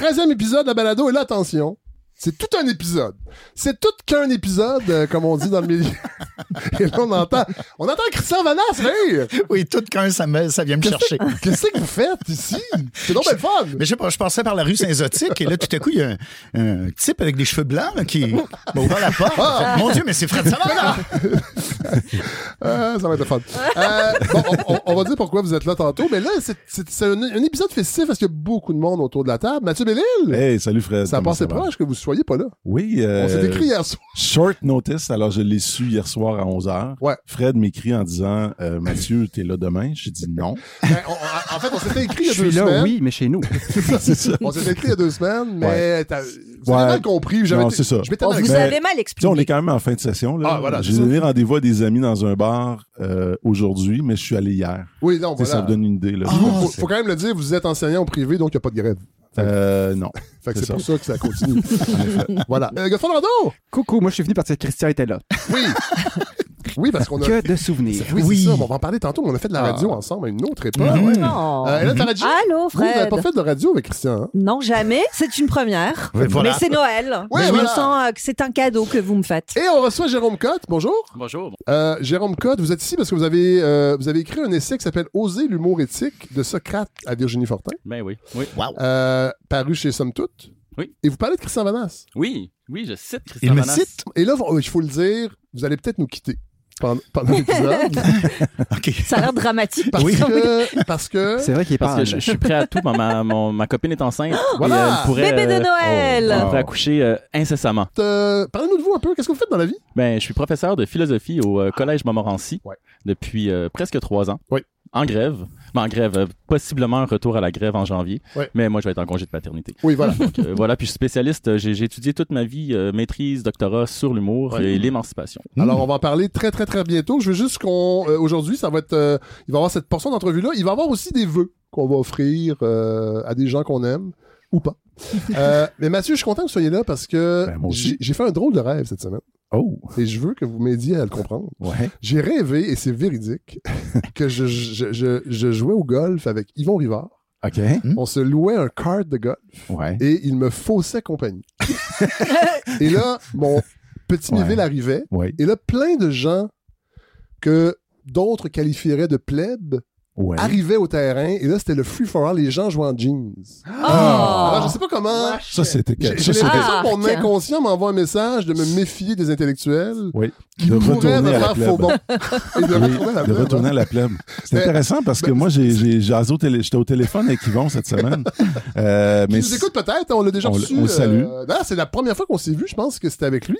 13e épisode de la balado. Et là, attention, c'est tout un épisode. C'est tout qu'un épisode, euh, comme on dit dans le milieu. Et là, on entend, on entend Christian Vanas rire. Oui, tout qu'un, ça, me- ça vient me chercher. Qu'est-ce que vous faites ici? C'est donc bien le fun. Mais je sais pas, je passais par la rue Saint-Zotique et là, tout à coup, il y a un, un type avec des cheveux blancs là, qui m'a ouvert la porte. Ah! Mon Dieu, mais c'est Fred Savard! Euh, ça va être le fun. Euh, bon, on, on- on va dire pourquoi vous êtes là tantôt, mais là, c'est- un, un épisode festif parce qu'il y a beaucoup de monde autour de la table. Mathieu Bellil, Hey, salut Fred. ça a comment passé va? proche que vous soyez pas là. Oui. euh, On s'est écrit hier soir. Short notice, alors je l'ai su hier soir à 11h. Ouais. Fred m'écrit en disant euh, Mathieu, t'es là demain? J'ai dit non. Ben, on- on- en fait, on s'était écrit il y Je a deux suis là, semaines. oui, mais chez nous. c'est ça. On s'était écrit il y a deux semaines, mais t'as- vous avez Ouais. mal compris. j'avais Non, c'est ça. On vous avez mal expliqué. on est quand même en fin de session. Là. Ah, voilà, J'ai donné rendez-vous à des amis dans un bar euh, aujourd'hui, mais je suis allé hier. Oui, non, sais, Ça voilà. vous donne une idée. Là. Vous, faut, faut quand même le dire, vous êtes enseignant au privé, donc il n'y a pas de grève. Euh, non. Fait que C'est pour ça. que ça continue. voilà. Euh, Godfrey! Coucou, moi je suis venu parce que Christian était là. Oui! Oui, parce qu'on a. Que de souvenirs. Oui, Oui. c'est ça. On va en parler tantôt. mais On a fait de la Ah. radio ensemble à une autre époque. Mhm. Ouais. Non. Euh, Hélène Faradji, Allô, vous, vous n'avez Fred. pas fait de radio avec Christian. hein? Non, jamais. C'est une première. Voilà. Mais c'est Noël. Oui, je voilà. me sens euh, que c'est un cadeau que vous me faites. Et on reçoit Jérôme Cotte. Bonjour. Bonjour. Euh, Jérôme Cotte, vous êtes ici parce que vous avez, euh, vous avez écrit un essai qui s'appelle Oser l'humour éthique de Socrate à Virginie Fortin, Ben oui. Oui. Wow. euh, paru chez Somme Toute. Oui. Et vous parlez de Christian Vanas. Oui. Oui, je cite Christian Il me Vanas. cite. Et là, il faut le dire, vous allez peut-être nous quitter pendant, pendant l'épisode. Ça a l'air dramatique. parce, Oui. que, parce que. C'est vrai qu'il Parce que je, je suis prêt à tout. Ma, ma, mon- ma copine est enceinte. Voilà. Et elle pourrait, Bébé de euh, Noël. elle pourrait accoucher euh, incessamment. euh, Parlez-nous de vous un peu. Qu'est-ce que vous faites dans la vie? Ben, je suis professeur de philosophie au euh, Collège Montmorency Ouais. depuis euh, presque trois ans. Oui. En grève. Ben, en grève. euh, possiblement un retour à la grève en janvier. Ouais. Mais moi, je vais être en congé de paternité. Oui, voilà. Donc, euh, voilà. Puis je suis spécialiste. euh, J'ai j'ai étudié toute ma vie, euh, maîtrise, doctorat sur l'humour Ouais. et l'émancipation. Alors, on va en parler très, très, très bientôt. Je veux juste qu'on, aujourd'hui, ça va être, il va y avoir cette portion d'entrevue-là. Il va y avoir aussi des vœux qu'on va offrir à des gens qu'on aime ou pas. Mais Mathieu, je suis content que vous soyez là parce que Ben, j'ai fait un drôle de rêve cette semaine. Oh, Et je veux que vous m'aidiez à le comprendre. ouais. J'ai rêvé, et c'est véridique, que je, je, je, je jouais au golf avec Yvon Rivard. OK. On se louait un kart de golf Ouais. et il me faussait compagnie. et là, mon petit Ouais. Méville arrivait Ouais. et là, plein de gens que d'autres qualifieraient de plebs Ouais. arrivaient au terrain et là, c'était le free for all. Les gens jouaient en jeans. Oh. Alors, je sais pas comment. Ça, c'était J'ai ça, j'ai c'était- l'impression que mon Ah, inconscient m'envoie un message de me méfier des intellectuels Oui. qui De pourraient retourner me à la faire plèbe. faux bon. Et de Oui, retourner à la de plèbe, retourner à la plèbe. C'est intéressant parce que ben, moi, j'ai, j'ai, jasé au télé, j'étais au téléphone avec Yvon cette semaine. Euh, mais nous écoute peut-être, on l'a déjà on reçu. on salue. euh, d'ailleurs, c'est la première fois qu'on s'est vu, je pense que c'était avec lui.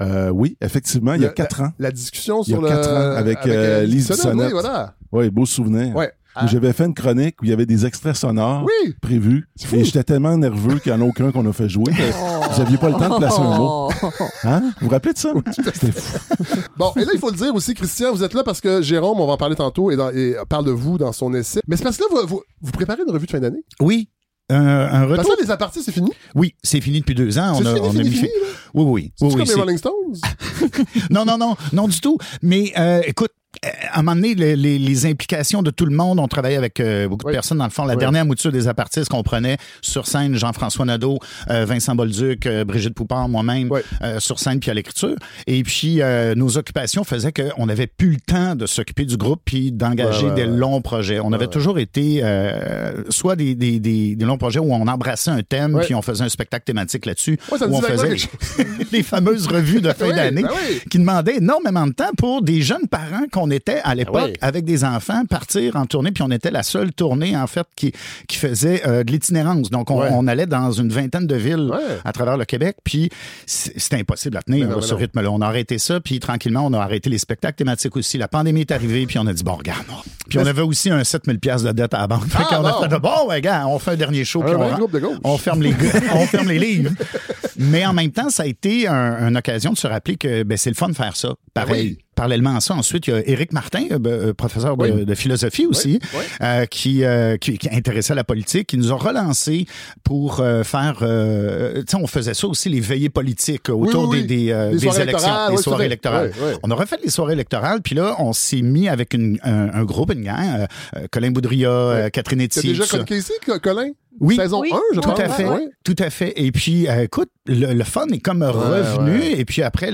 Euh, oui, effectivement, il y a quatre ans. La discussion Il y a sur le... quatre ans, avec, euh, Lise Bissonnette. Oui, voilà. Oui, beau souvenir. Ouais. Où j'avais fait une chronique où il y avait des extraits sonores Oui. prévus. Et j'étais tellement nerveux qu'il n'y en a aucun qu'on a fait jouer. Vous n'aviez pas le temps de placer un mot. Hein? Vous vous rappelez de ça? C'était fou. Bon, et là, il faut le dire aussi, Christian, vous êtes là parce que Jérôme, on va en parler tantôt, et, dans- et parle de vous dans son essai. Mais c'est parce que là, vous, vous, vous préparez une revue de fin d'année? Oui. Un, un Parce retour. que là, les apartés, c'est fini? Oui, c'est fini depuis deux ans. On a, fini, on a fini, mis fini, fait- là? Oui, oui. C'est oui, comme oui, les Rolling Stones. Non, non, non, non du tout. Mais euh, écoute, à un moment donné, les, les- les implications de tout le monde, on travaillait avec euh, beaucoup Oui. de personnes. Dans le fond, la Oui. dernière mouture des apartistes qu'on prenait sur scène, Jean-François Nadeau, euh, Vincent Bolduc, euh, Brigitte Poupard, moi-même, Oui. euh, sur scène puis à l'écriture. Et puis, euh, nos occupations faisaient qu'on n'avait plus le temps de s'occuper du groupe puis d'engager des longs projets. On avait toujours été euh, soit des, des, des, des longs projets où on embrassait un thème puis on faisait un spectacle thématique là-dessus, où on faisait quelque les fameuses revues de fin d'année ben qui demandaient énormément de temps pour des jeunes parents qu'on était à l'époque Ah oui. avec des enfants partir en tournée puis on était la seule tournée en fait qui qui faisait euh, de l'itinérance donc on, Ouais. on allait dans une vingtaine de villes Ouais. à travers le Québec puis c'était impossible à tenir Ben là, ben ce non. rythme-là on a arrêté ça puis tranquillement on a arrêté les spectacles thématiques aussi la pandémie est arrivée puis on a dit bon regarde puis on avait aussi un 7000 pièces de dette à la banque Ah, bon. a fait bon ouais, gars on fait un dernier show puis on de on ferme les on ferme les livres. Mais en même temps, ça a été un- une occasion de se rappeler que ben, c'est le fun de faire ça. pareil. Parallèlement à ça, ensuite, il y a Éric Martin, euh, euh, professeur de, Oui. de philosophie aussi, oui. euh, qui, euh, qui, qui est intéressé à la politique, qui nous a relancé pour euh, faire... euh, tu sais, on faisait ça aussi, les veillées politiques autour des, des, euh, Les des soirées élections, électorales, des soirées fait. électorales. On a refait les soirées électorales, puis là, on s'est mis avec une, un, un groupe, une gang, Colin Boudria, Catherine T'as Etier, déjà tout ça. connu ici, Colin? Oui. Saison Oui. 1, je Tout pense. à fait, Ouais. tout à fait. Et puis, euh, écoute, le, le fun est comme revenu. ouais. Et puis après,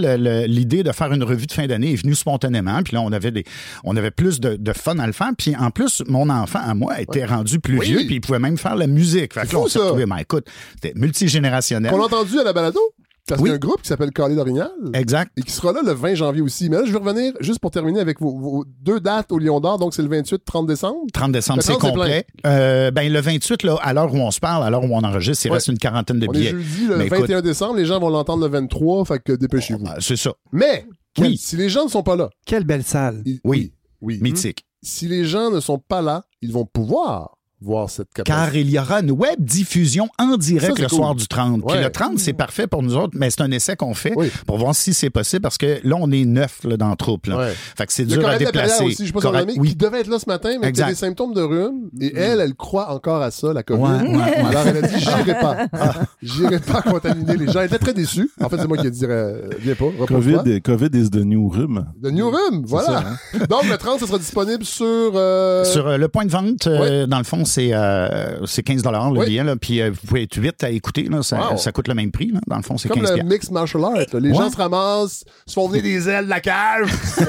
l'idée de faire une revue de fin d'année est venue spontanément. Puis là, on avait des, on avait plus de, de fun à le faire. Puis en plus, mon enfant à moi était rendu plus Oui. vieux, puis il pouvait même faire la musique. Fait C'est que là, on s'est retrouvés. Ben, écoute, c'était multigénérationnel. Qu'on a entendu à la balado? Parce Oui. qu'il y a un groupe qui s'appelle Calais d'Orignal. Exact. Et qui sera là le 20 janvier aussi. Mais là, je vais revenir juste pour terminer avec vos, vos deux dates au Lion d'Or. Donc, c'est le 28-30 décembre. 30 décembre, c'est 30, complet. Euh, ben, le 28, là, à l'heure où on se parle, à l'heure où on enregistre, il Ouais. reste une quarantaine de On est billets. jeudi le Mais écoute- 21 décembre. Les gens vont l'entendre le 23. Fait que dépêchez-vous. Ah, C'est ça. Mais, Oui. si les gens ne sont pas là. Quelle belle salle. ils- Oui. Oui. Mythique. Si les gens ne sont pas là, ils vont pouvoir voir cette capacité. Car il y aura une web diffusion en direct Ça, le cool. soir du 30. Puis Ouais. le 30, c'est parfait pour nous autres, mais c'est un essai qu'on fait Oui. pour voir si c'est possible parce que là, on est neuf là, dans le troupe. Là. Ouais. Fait que c'est dur à déplacer. aussi, je qui devait être là ce matin, mais qui a des symptômes de rhume. Et elle, elle croit encore à ça, la COVID. Ouais, ouais, ouais. Alors elle a dit, j'irai pas. Ah, J'irai pas contaminer les gens. Elle était très déçue. En fait, c'est moi qui ai dit, euh, viens pas. COVID, COVID is the new rhume. De New Rhume, voilà. Donc, le 30, ce sera disponible sur... euh, Sur euh, le point de vente, euh, dans le fond, c'est euh, c'est 15 le Oui. billet. Là, puis euh, vous pouvez être vite à écouter. Là, ça, Wow. ça coûte le même prix. Là. Dans le fond, c'est comme 15 le piastres. mix martial art. là. Les Ouais. gens se ramassent, se font venir des ailes de la cage. On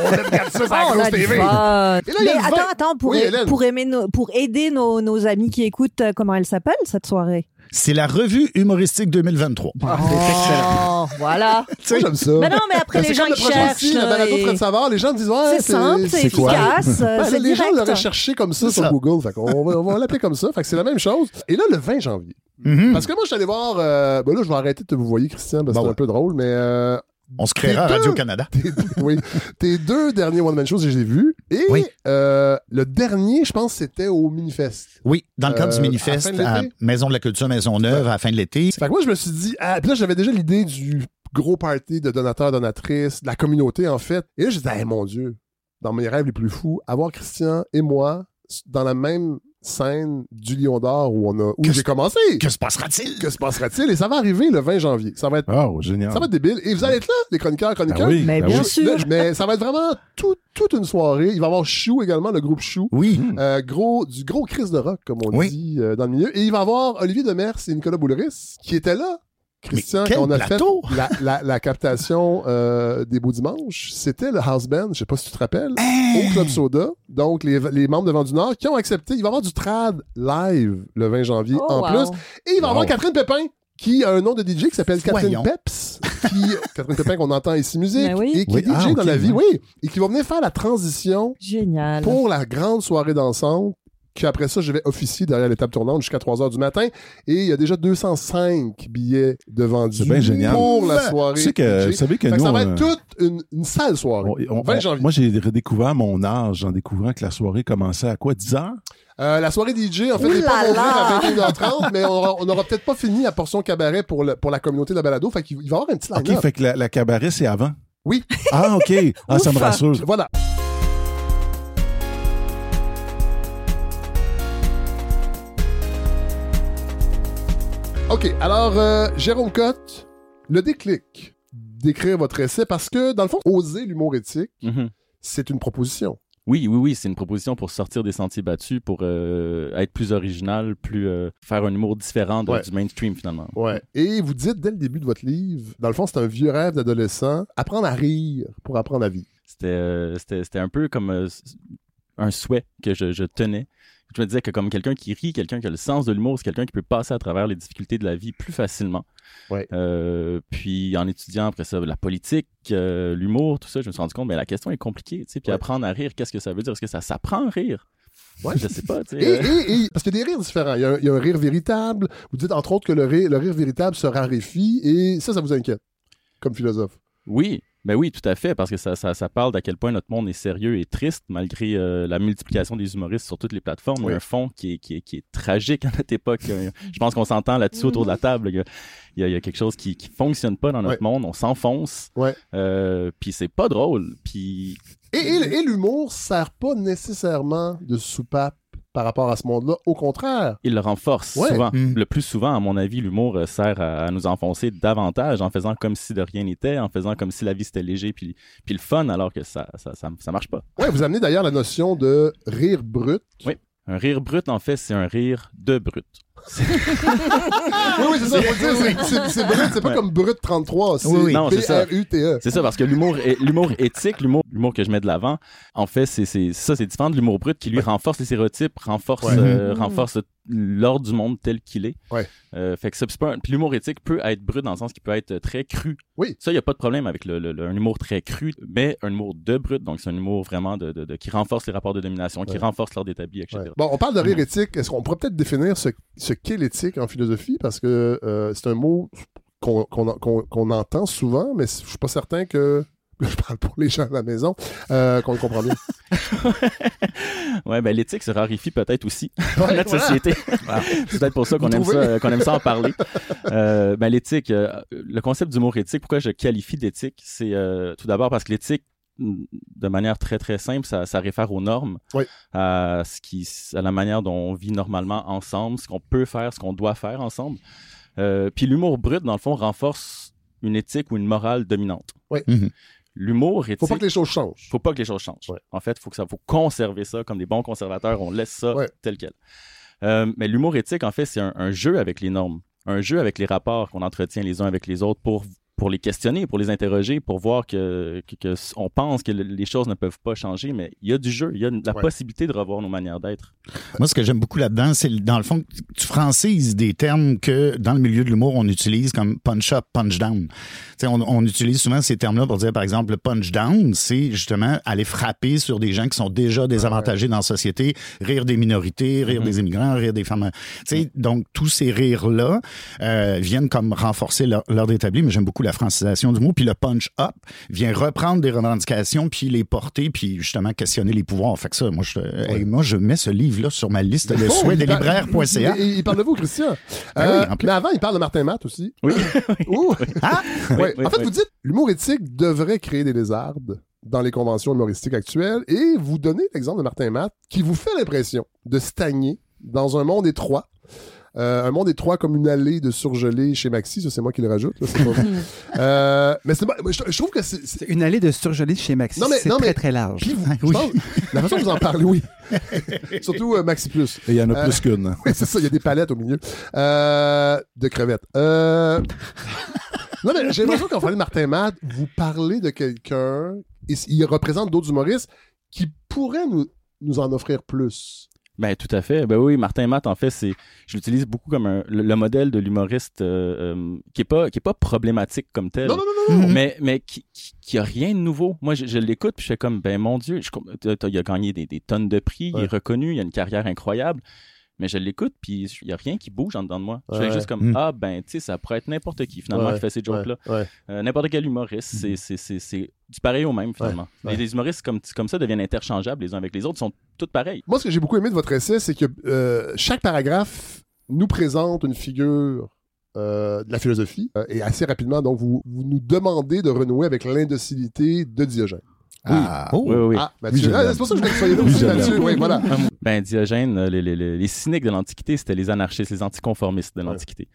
ça sur la Oh, grosse TV. Et là, Mais le attends, attends, pour, Oui, pour, aimer nos- pour aider nos, nos amis qui écoutent, euh, comment elle s'appelle cette soirée? C'est la revue humoristique 2023. Ah, c'est excellent. Oh, voilà. Moi, j'aime ça. Mais non, mais après, Ben, les gens qui cherchent. aussi, la là, balado et- Fred Savard, les gens disent, ouais, C'est simple, c'est efficace, Ben, c'est les gens l'auraient cherché comme ça sur ça. Google. Fait qu'on va, on va l'appeler comme ça. Fait que c'est la même chose. Et là, le 20 janvier. Mhm. Parce que moi, je suis allé voir. euh, ben là, je vais arrêter de te vous voyer, Christian, parce que Bon, c'est un peu drôle, mais. euh, On se créera deux. Radio-Canada. tes, oui, tes deux derniers One Man Shows, je les ai vus. Et Oui. euh, le dernier, je pense, c'était au Minifest. Oui, dans le cadre Euh, du à fin de à? Maison de la Culture Maisonneuve à la fin de l'été. Fait que moi, je me suis dit. Ah, puis là, j'avais déjà l'idée du gros party de donateurs, donatrices, de la communauté, en fait. Et là, je disais, hey, mon Dieu, dans mes rêves les plus fous, avoir Christian et moi dans la même scène du Lion d'Or où on a où j'ai commencé. Que se passera-t-il? Que se passera-t-il? Et ça va arriver le 20 janvier. Ça va être, Oh, génial. ça va être débile. Et vous allez être là, les chroniqueurs, Ah chroniqueurs? oui, Mais ah bien oui. sûr. Mais ça va être vraiment tout- toute une soirée. Il va y avoir Chou également, le groupe Chou. Oui. Euh, gros, du gros Chris de rock, comme on Oui. dit euh, dans le milieu. Et il va y avoir Olivier Demers et Nicolas Bouleris qui étaient là. Christian, quand on a plateau! fait la, la- la captation euh, des Beaux Dimanches, c'était le House Band, je sais pas si tu te rappelles, au Club Soda. Donc, les, les membres de Vent du Nord qui ont accepté. Il va y avoir du trad live le 20 janvier Oh, en wow. plus. Et il va y avoir. Catherine Pépin qui a un nom de DJ qui s'appelle Catherine. Peps. Qui, Catherine Pépin qu'on entend ici musique Ben oui. et qui Oui, est DJ ah, dans la vie, oui. Et qui va venir faire la transition Génial. pour la grande soirée dansante. Puis après ça, je vais officier derrière l'étape tournante jusqu'à 3 heures du matin. Et il y a déjà 205 billets de vendus C'est bien génial. pour la soirée. Tu sais que, vous savez que Fait que nous, ça va être toute une, une sale soirée. on- on- 20 on- janvier. moi, j'ai redécouvert mon âge en découvrant que la soirée commençait à quoi? 10 heures? Euh, la soirée DJ, en fait, les vont ouvrir là! à 21h30, mais on aura, on aura peut-être pas fini la portion cabaret pour, le- pour la communauté de la balado. Fait qu'il il va y avoir un petit line OK, fait que la, la cabaret, c'est avant? Oui. Ah, OK. Ah, ça me rassure. Voilà. OK, alors, euh, Jérôme Cotte, le déclic d'écrire votre essai, parce que, dans le fond, oser l'humour éthique, Mhm. c'est une proposition. Oui, oui, oui, c'est une proposition pour sortir des sentiers battus, pour euh, être plus original, plus euh, faire un humour différent de- Ouais. du mainstream finalement. Ouais. Et vous dites, dès le début de votre livre, dans le fond, c'est un vieux rêve d'adolescent, apprendre à rire pour apprendre à vivre. C'était, euh, un peu comme un souhait que je, je tenais. Je me disais que comme quelqu'un qui rit, quelqu'un qui a le sens de l'humour, c'est quelqu'un qui peut passer à travers les difficultés de la vie plus facilement. Ouais. Euh, puis en étudiant après ça la politique, euh, l'humour, tout ça, je me suis rendu compte, mais la question est compliquée. Tu sais, puis Ouais. apprendre à rire, qu'est-ce que ça veut dire? Est-ce que ça s'apprend à rire? Ouais. Je sais pas. Tu sais, Et, euh, et- et- parce qu'il y a des rires différents. Il y a, un, il y a un rire véritable. Vous dites, entre autres, que le rire, le rire véritable se raréfie, et ça, ça vous inquiète, comme philosophe? Oui, Ben oui, tout à fait, parce que ça, ça, ça parle d'à quel point notre monde est sérieux et triste, malgré euh, la multiplication des humoristes sur toutes les plateformes. Il y Oui. a un fond qui est, qui est, qui est tragique à notre époque. Euh, Je pense qu'on s'entend là-dessus autour de la table. Il y a, il y a, il y a quelque chose qui, qui fonctionne pas dans notre monde. On s'enfonce. Ouais. Euh, puis c'est pas drôle. Puis Et, et- et l'humour sert pas nécessairement de soupape par rapport à ce monde-là. Au contraire. il le renforce Ouais. souvent. Mm. Le plus souvent, à mon avis, l'humour euh, sert à, à nous enfoncer davantage en faisant comme si de rien n'était, en faisant comme si la vie c'était léger puis, puis le fun, alors que ça, ça, ça, ça marche pas. Ouais, vous amenez d'ailleurs la notion de rire brut. Oui. Un rire brut, en fait, c'est un rire de brut. Oui, oui, c'est ça. faut le dire, c'est- c'est- C'est brut, c'est pas Ouais. comme brut 33. C'est Oui, oui. Non, c'est ça. B-R-U-T-E. C'est ça, parce que l'humour est- l'humour éthique, l'humour l'humour que je mets de l'avant, en fait, c'est c'est- ça, c'est différent de l'humour brut qui, lui, renforce les stéréotypes, renforce, Ouais. euh, Mhm. renforce l'ordre du monde tel qu'il est. Ouais. Euh, fait que ça, c'est pas un- Puis l'humour éthique peut être brut dans le sens qu'il peut être très cru. Oui. Ça, il n'y a pas de problème avec le, le- le- un humour très cru, mais un humour de brut, donc c'est un humour vraiment de, de- de- qui renforce les rapports de domination, qui Ouais. renforce l'ordre établi, etc. Ouais. Bon, on parle de rire éthique. Est-ce qu'on pourrait peut-être définir ce, ce qu'est l'éthique en philosophie? Parce que euh, c'est un mot qu'on entend souvent, mais je suis pas certain que. Je parle pour les gens à la maison, euh, qu'on le comprend bien. Ouais, ben l'éthique se raréfie peut-être aussi Ouais, dans notre voilà. société. c'est peut-être pour ça qu'on aime ça, qu'on aime ça en parler. Euh, ben l'éthique, euh, le concept d'humour éthique, pourquoi je qualifie d'éthique, c'est tout d'abord parce que l'éthique, de manière très très simple, ça, ça réfère aux normes, Oui. à ce qui, à la manière dont on vit normalement ensemble, ce qu'on peut faire, ce qu'on doit faire ensemble. Euh, puis l'humour brut, dans le fond, renforce une éthique ou une morale dominante. Oui. Mhm. L'humour éthique Faut pas que les choses changent. faut pas que les choses changent. Ouais. En fait, faut que ça, faut conserver ça comme des bons conservateurs. On laisse ça Ouais. tel quel. Euh, mais l'humour éthique, en fait, c'est un, un jeu avec les normes, un jeu avec les rapports qu'on entretient les uns avec les autres pour pour les questionner, pour les interroger, pour voir que, que, que s- on pense que le- les choses ne peuvent pas changer, mais il y a du jeu, il y a la Ouais. possibilité de revoir nos manières d'être. Moi, ce que j'aime beaucoup là-dedans, c'est dans le fond, tu francises des termes que dans le milieu de l'humour, on utilise comme punch up, punch down. Tu sais, on, on utilise souvent ces termes-là pour dire, par exemple, le punch down, c'est justement aller frapper sur des gens qui sont déjà désavantagés dans la société, rire des minorités, rire Mhm. des immigrants, rire des femmes. Tu sais, donc tous ces rires-là euh, viennent comme renforcer leur- l'ordre établi, mais j'aime beaucoup la francisation du mot. Puis le punch up vient reprendre des revendications, puis les porter, puis justement questionner les pouvoirs. Fait que ça, moi, je, hey, moi, je mets ce livre-là sur ma liste de Oh, souhaits des il parle- libraires.ca. Il, il parle de vous, Christian. Ah Euh, oui, mais avant, il parle de Martin Matt aussi. Oui. Ouh. Ah! Oui, en fait, oui. vous dites l'humour éthique devrait créer des lézardes dans les conventions humoristiques actuelles et vous donnez l'exemple de Martin Matt qui vous fait l'impression de stagner dans un monde étroit. Euh, un monde étroit comme une allée de surgelés chez Maxi, ça c'est moi qui le rajoute. là, c'est pas vous. Euh, mais c'est pas- je, je trouve que c'est. c'est- C'est une allée de surgelés chez Maxi. Non, mais- c'est non, très, mais- très large. Puis vous- je Oui. pense- la façon dont vous en parlez, oui. Surtout euh, Maxi Plus. Et il y en a Euh, plus qu'une. Oui, c'est ça, il y a des palettes au milieu. Euh, de crevettes. Euh... non, mais j'ai l'impression qu'en parlant de Martin Matt, vous parlez de quelqu'un, il, il représente d'autres humoristes qui pourraient nous, nous en offrir plus. Ben tout à fait. Ben oui, Martin Matt, en fait, c'est, je l'utilise beaucoup comme un- le, le modèle de l'humoriste euh, euh, qui est pas qui est pas problématique comme tel. Non, non, non, non. Mais mais qui, qui, qui a rien de nouveau. Moi, je, je l'écoute puis je fais comme ben mon Dieu, je, il a gagné des, des tonnes de prix, il est reconnu, il a une carrière incroyable. Mais je l'écoute puis il y a rien qui bouge en dedans de moi. Je fais juste comme Mm. ah ben tu sais ça pourrait être n'importe qui finalement Ouais. qui fait ces jokes là, Ouais, ouais. n'importe quel humoriste, c'est c'est c'est c'est du pareil au même finalement. Ouais. Les, les humoristes comme comme ça deviennent interchangeables les uns avec les autres, ils sont tous pareils. Moi, ce que j'ai beaucoup aimé de votre essai, c'est que euh, chaque paragraphe nous présente une figure euh, de la philosophie euh, et assez rapidement, donc vous, vous nous demandez de renouer avec l'indocilité de Diogène. Ah, oh. Oui oui. oui. Ah, Oui, ah, c'est pour ça que je voulais que vous soyez aussi. Oui, voilà. Ben, Diogène, euh, les, les, les, les cyniques de l'Antiquité, c'était les anarchistes, les anticonformistes de l'Antiquité.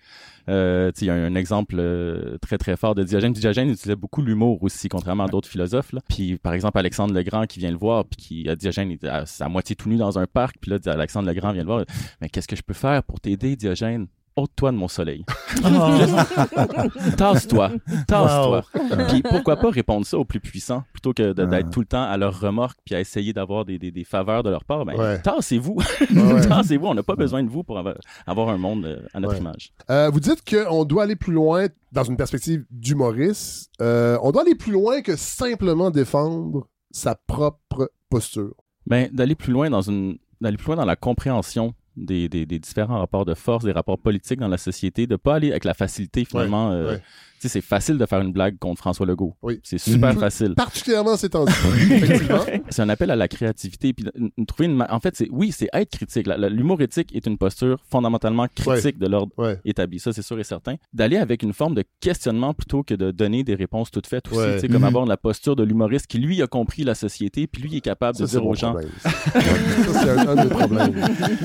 Euh, tu sais, il y a un exemple euh, très, très fort de Diogène. Diogène utilisait beaucoup l'humour aussi, contrairement à d'autres philosophes. Là. Puis, par exemple, Alexandre le Grand qui vient le voir, puis qui, à Diogène, il était à, à moitié tout nu dans un parc, puis là, Alexandre le Grand vient le voir. Mais qu'est-ce que je peux faire pour t'aider, Diogène? Ôte-toi de mon soleil. Tasse-toi. Tasse-toi. Puis pourquoi pas répondre ça aux plus puissants plutôt que d'être Ah. tout le temps à leur remorque puis à essayer d'avoir des, des, des faveurs de leur part. Ben, Ouais. tassez-vous. Ouais. tassez-vous. On n'a pas besoin de vous pour avoir, avoir un monde euh, à notre Ouais. image. Euh, vous dites qu'on doit aller plus loin dans une perspective d'humoriste. Euh, on doit aller plus loin que simplement défendre sa propre posture. Ben, d'aller plus loin dans une d'aller plus loin dans la compréhension des, des, des différents rapports de force, des rapports politiques dans la société, de pas aller avec la facilité finalement. euh, ouais. Sais, c'est facile de faire une blague contre François Legault. Oui. C'est super Mhm. facile. Particulièrement ces temps-ci. C'est un appel à la créativité. Puis trouver une En fait, c'est oui, c'est être critique. L'humour éthique est une posture fondamentalement critique de l'ordre Ouais. établi. Ça, c'est sûr et certain. D'aller avec une forme de questionnement plutôt que de donner des réponses toutes faites aussi. Ouais. Tu sais, Comme Mhm. avoir la posture de l'humoriste qui, lui, a compris la société, puis lui est capable de dire aux gens. ça, c'est un, un des problèmes.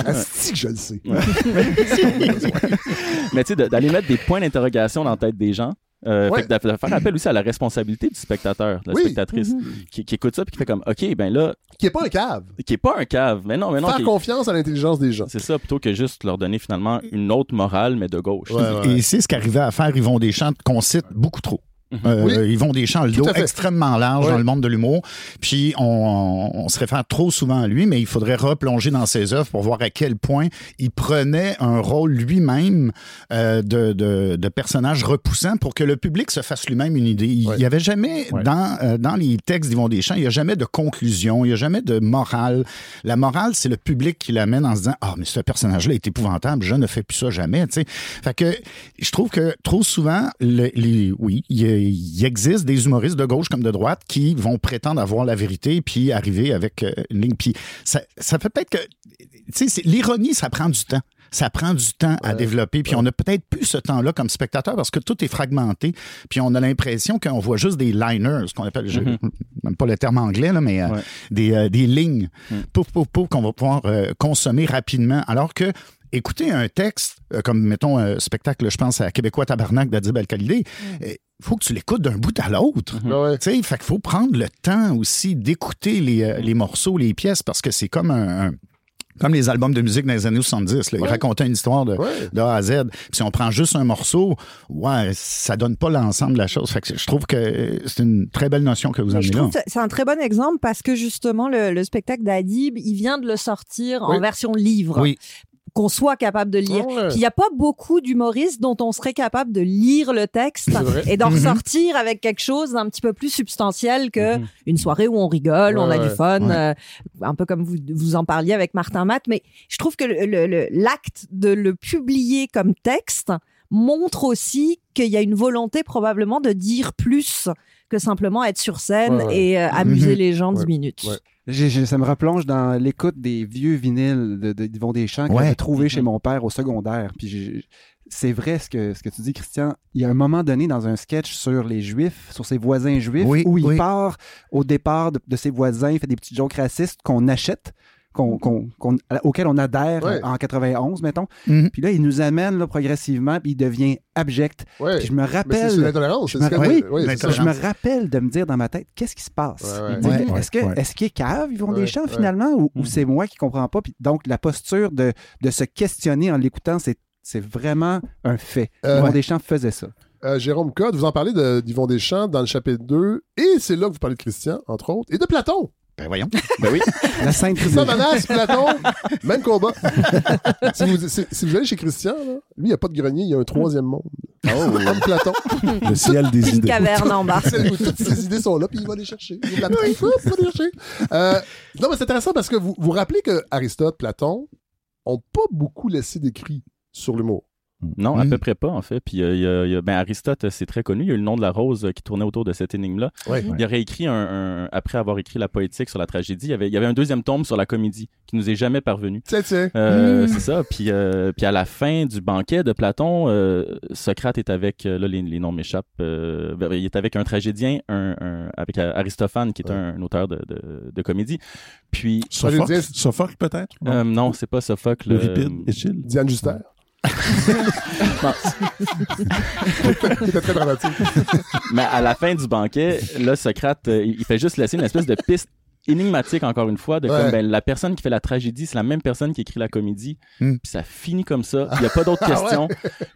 Asti je le sais. Mais tu sais, d'aller mettre des points d'interrogation dans la tête des gens. Euh, Ouais. fait que de, de faire appel aussi à la responsabilité du spectateur, de la Oui. spectatrice, qui, qui écoute ça puis qui fait comme, OK, ben là, Qui est pas un cave. qui est pas un cave. Mais non, mais non, Faire confiance à l'intelligence des gens. c'est ça, plutôt que juste leur donner finalement une autre morale, mais de gauche. Ouais, ouais. Et c'est ce qu'arrivait à faire Yvon Deschamps, qu'on cite beaucoup trop. Euh, Oui. Yvon Deschamps, le dos extrêmement large Ouais. dans le monde de l'humour. Puis on, on se réfère trop souvent à lui, mais il faudrait replonger dans ses œuvres pour voir à quel point il prenait un rôle lui-même euh, de, de, de personnage repoussant pour que le public se fasse lui-même une idée. Il Ouais. n'y avait jamais, Ouais. dans, euh, dans les textes d'Yvon Deschamps, il n'y a jamais de conclusion, il n'y a jamais de morale. La morale, c'est le public qui l'amène en se disant Ah, mais ce personnage-là est épouvantable, je ne fais plus ça jamais. tu sais. Fait que je trouve que trop souvent, le- les, oui, il, il existe des humoristes de gauche comme de droite qui vont prétendre avoir la vérité puis arriver avec euh, une ligne. Puis ça, ça fait peut-être que, tu sais, l'ironie, ça prend du temps. Ça prend du temps à Ouais. développer. Puis on a peut-être plus ce temps-là comme spectateur parce que tout est fragmenté. Puis on a l'impression qu'on voit juste des liners, ce qu'on appelle, je- même pas le terme anglais, là, mais euh, des, euh, des lignes, Mhm. pouf, pouf, pouf, qu'on va pouvoir euh, consommer rapidement. Alors que écouter un texte, euh, comme mettons un spectacle, je pense à Québécois Tabarnak d'Adib Al-Khalidé, il faut que tu l'écoutes d'un bout à l'autre. Ouais, ouais. Tu sais, fait qu'il faut prendre le temps aussi d'écouter les, euh, les morceaux, les pièces, parce que c'est comme un, un- comme les albums de musique dans les années 70. Là. Ils Ouais. racontaient une histoire de, Ouais. de A à Z. Puis si on prend juste un morceau, ouais, ça donne pas l'ensemble de la chose. Fait que je trouve que euh, c'est une très belle notion que vous amenez là. c'est un très bon exemple parce que justement, le, le spectacle d'Adib, il vient de le sortir Oui. en version livre. Oui. Qu'on soit capable de lire. Ah ouais. Puis il n'y a pas beaucoup d'humoristes dont on serait capable de lire le texte et d'en Mhm. ressortir avec quelque chose d'un petit peu plus substantiel que Mhm. une soirée où on rigole, on a Ouais, du fun, ouais. euh, un peu comme vous, vous en parliez avec Martin Matt. Mais je trouve que le- le- le- l'acte de le publier comme texte montre aussi qu'il y a une volonté probablement de dire plus que simplement être sur scène Ouais, ouais. et euh, amuser Mhm. les gens 10 Ouais, minutes. ouais. J'ai- j'ai- ça me replonge dans l'écoute des vieux vinyles de, de Yvon Deschamps que Ouais. j'avais trouvé Mhm. chez mon père au secondaire. Puis j'ai- c'est vrai ce que, ce que tu dis, Christian. Il y a un moment donné dans un sketch sur les Juifs, sur ses voisins juifs, Oui, où il oui. part au départ de, de ses voisins, il fait des petits jokes racistes qu'on achète, qu'on, qu'on, qu'on- auxquels on adhère Ouais. en 91, mettons. Mhm. Puis là, il nous amène là, progressivement, puis il devient abject. Ouais. Puis je me Mais c'est rappelle... l'intolérance. je me oui, c'est. Je me rappelle de me dire dans ma tête, qu'est-ce qui se passe? Ouais, ouais. Tu sais, Ouais, est-ce que ouais. est-ce qu'il est cave, Yvon Ouais, Deschamps, ouais. finalement, ou, ou Mm. c'est moi qui comprends pas? Puis donc, la posture de, de se questionner en l'écoutant, c'est c'est vraiment un fait. Euh, Yvon ouais. Deschamps faisait ça. Euh, Jérôme Code, vous en parlez de- d'Yvon Deschamps dans le chapitre 2, et c'est là que vous parlez de Christian, entre autres, et de Platon. Ben voyons. Ben oui. La Sainte Trilogie. Manas, Platon, même combat. si, vous, si- si vous allez chez Christian, là, lui, il n'y a pas de grenier, il y a un troisième monde. Comme Platon. Le ciel des Une idées. caverne en bas. Toutes ses idées sont là, puis il va les chercher. Il va les chercher. Euh, non, mais c'est intéressant parce que vous vous rappelez que Aristote, Platon, ont pas beaucoup laissé d'écrits sur l'humour. Non, à Mm. peu près pas, en fait. Puis euh, il y a- il y a- ben, Aristote, c'est très connu. Il y a eu le nom de la rose euh, qui tournait autour de cette énigme-là. Ouais. Il aurait écrit, un, un- après avoir écrit la poétique sur la tragédie, il y avait, il y avait un deuxième tome sur la comédie qui nous est jamais parvenu. Euh, Mm. C'est ça. Puis, euh, puis à la fin du banquet de Platon, euh, Socrate est avec, euh, là les, les noms m'échappent, euh, ben, il est avec un tragédien, un, un- avec Aristophane qui est Ouais. un, un auteur de, de, de comédie. Puis, Sophocle, Sophocle, peut-être? Non? euh, non, c'est pas Sophocle. Euripide, euh, Échille? Diane Juster? C'était très dramatique. Mais à la fin du banquet, là, Socrate, euh, il fait juste laisser une espèce de piste énigmatique, encore une fois, de Ouais. comme, ben, la personne qui fait la tragédie, c'est la même personne qui écrit la comédie. Hmm. Puis ça finit comme ça. Il n'y a pas d'autres Ah questions.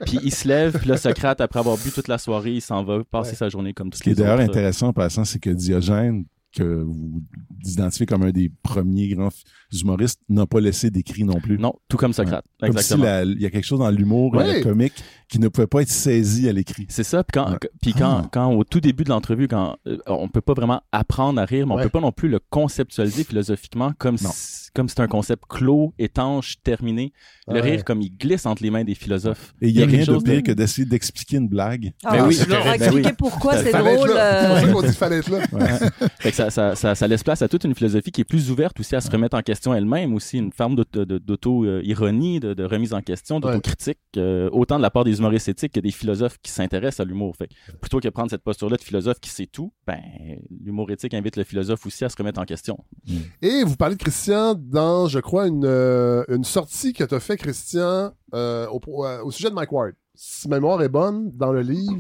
Puis il se lève, puis là, Socrate, après avoir bu toute la soirée, il s'en va passer Ouais. sa journée comme toutes Ce qui est d'ailleurs intéressant en passant, c'est que Diogène, que vous identifiez comme un des premiers grands humoristes, n'a pas laissé d'écrit non plus. Non, tout comme Socrate. Comme si il y a quelque chose dans l'humour Ouais. la comique qui ne pouvaient pas être saisis à l'écrit. C'est ça. Puis quand, Ouais. puis quand, Ah. quand au tout début de l'entrevue, quand euh, on peut pas vraiment apprendre à rire, mais on Ouais. peut pas non plus le conceptualiser philosophiquement comme Non. si, comme c'est un concept clos, étanche, terminé. Le Ouais. rire comme il glisse entre les mains des philosophes. Et il y a, rien quelque de chose pire que d'essayer d'expliquer une blague. Ah, Ben oui, je leur ai ben expliqué oui. pourquoi c'est drôle. là. C'est pour euh, ça qu'on dit qu'il fallait être là. Fait que ça, ça, ça, ça laisse place à toute une philosophie qui est plus ouverte aussi à se remettre en question elle-même aussi, une forme de- d'auto-ironie, de, de remise en question, d'autocritique, euh, autant de la part des que des philosophes qui s'intéressent à l'humour. Fait plutôt que prendre cette posture-là de philosophe qui sait tout, ben, l'humour éthique invite le philosophe aussi à se remettre en question. Et vous parlez de Christian dans, je crois, une, euh, sortie que tu as fait, Christian, euh, au, au sujet de Mike Ward. Si ma mémoire est bonne, dans le livre,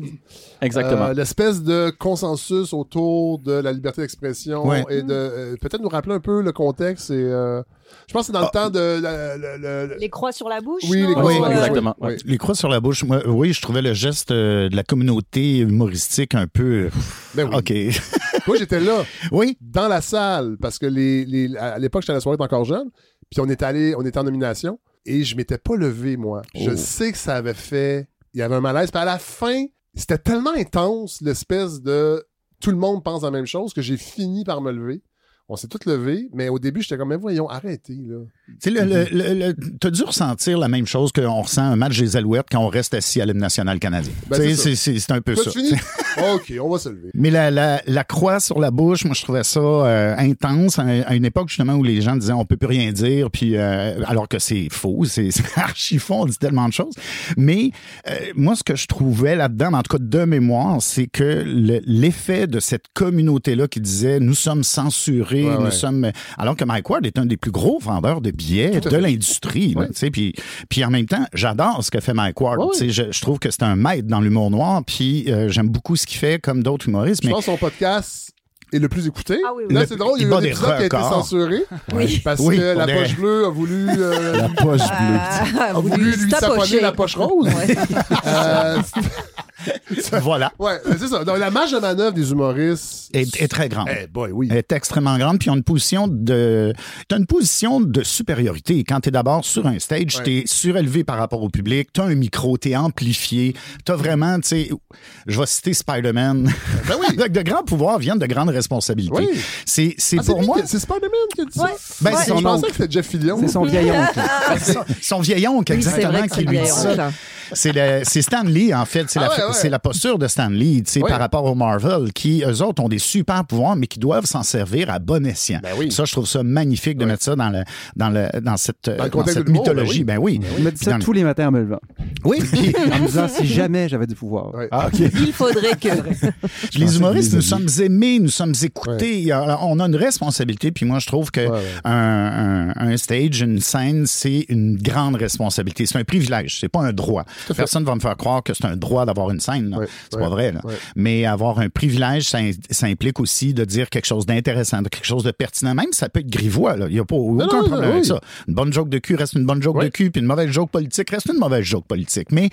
Exactement. euh, l'espèce de consensus autour de la liberté d'expression Ouais. et de euh, peut-être nous rappeler un peu le contexte. Et, euh, je pense que c'est dans le temps de la- la- la- la- Les croix sur la bouche. Oui, non? les croix sur la Euh, bouche, exactement. Oui. Les croix sur la bouche, moi, oui, je trouvais le geste euh, de la communauté humoristique un peu. Ben oui. OK. Moi, j'étais là, oui. dans la salle, parce que les, les- à l'époque, j'étais à la soirée, j'étais encore jeune, puis on est allé, on était en nomination, et je m'étais pas levé, moi. Je Oh. sais que ça avait fait, il y avait un malaise, puis à la fin, c'était tellement intense, l'espèce de tout le monde pense la même chose, que j'ai fini par me lever. On s'est tous levés, mais au début, j'étais comme, mais voyons, arrêtez, là. Tu sais, le, le, le- le- t'as dû ressentir la même chose qu'on ressent un match des Alouettes quand on reste assis à l'hymne national canadien. Ben, c'est un peu ça. OK, on va se lever. Mais la, la, la croix sur la bouche, moi, je trouvais ça euh, intense à, à une époque justement où les gens disaient on peut plus rien dire, puis euh, alors que c'est faux, c'est, archi faux, on dit tellement de choses. Mais euh, moi, ce que je trouvais là-dedans, en tout cas de mémoire, c'est que le- l'effet de cette communauté-là qui disait nous sommes censurés, Ouais, nous ouais. sommes, alors que Mike Ward est un des plus gros vendeurs de à de l'industrie, puis puis en même temps, j'adore ce que fait Mike Ward. Sais, Je, je trouve que c'est un maître dans l'humour noir, puis euh, j'aime beaucoup ce qu'il fait comme d'autres humoristes. Je Mais pense que son podcast est le plus écouté. Ah oui, oui. Là, c'est drôle, il y a eu un des épisode qui a été censuré. Oui. Parce Oui, que la est- poche bleue a voulu, euh, La poche bleue. A voulu lui saponner la poche rose. Ouais. Euh, voilà. ouais, c'est ça. Donc, la marge de manœuvre des humoristes Est, est très grande. Eh boy, oui. est extrêmement grande, puis ils ont une position de, t'as une position de supériorité. Quand t'es d'abord sur un stage, Ouais. t'es surélevé par rapport au public, t'as un micro, t'es amplifié, t'as vraiment, tu sais, je vais citer Spider-Man. Ben oui. Avec de grands pouvoirs viennent de grandes responsabilités. Oui. C'est, c'est Ah, pour moi. C'est Spider-Man qui a dit Ouais. ça? Ben, Ouais. c'est son Je pensais oncle. que c'était Jeff Fillion. C'est son vieil oncle. Son vieil oncle, exactement, qui lui dit ça. C'est Stan Lee, en fait. C'est Ah la, ouais, ouais. c'est la posture de Stan Lee, tu sais, Ouais. par rapport au Marvel, qui, eux autres, ont des super pouvoirs, mais qui doivent s'en servir à bon escient. Ben oui. Ça, je trouve ça magnifique de mettre ça dans, le, dans, le, dans cette, dans l'humour, mythologie. ben Ben oui. Me dis ça Dans- tous les matins en me levant. Oui, En me disant si jamais j'avais du pouvoir. Ah. Il faudrait que. les humoristes, que nous sommes aimés, nous sommes écoutés. Alors, on a une responsabilité, puis moi, je trouve que Ouais, ouais. Un, un- un stage, une scène, c'est une grande responsabilité. C'est un privilège, c'est pas un droit. Personne va me faire croire que c'est un droit d'avoir une scène. Ouais, c'est pas vrai. là. Mais avoir un privilège, ça, ça implique aussi de dire quelque chose d'intéressant, quelque chose de pertinent. Même ça peut être grivois. là. Il n'y a pas aucun non, problème non, avec oui. ça. Une bonne joke de cul reste une bonne joke de cul, puis une mauvaise joke politique reste une mauvaise joke politique. Mais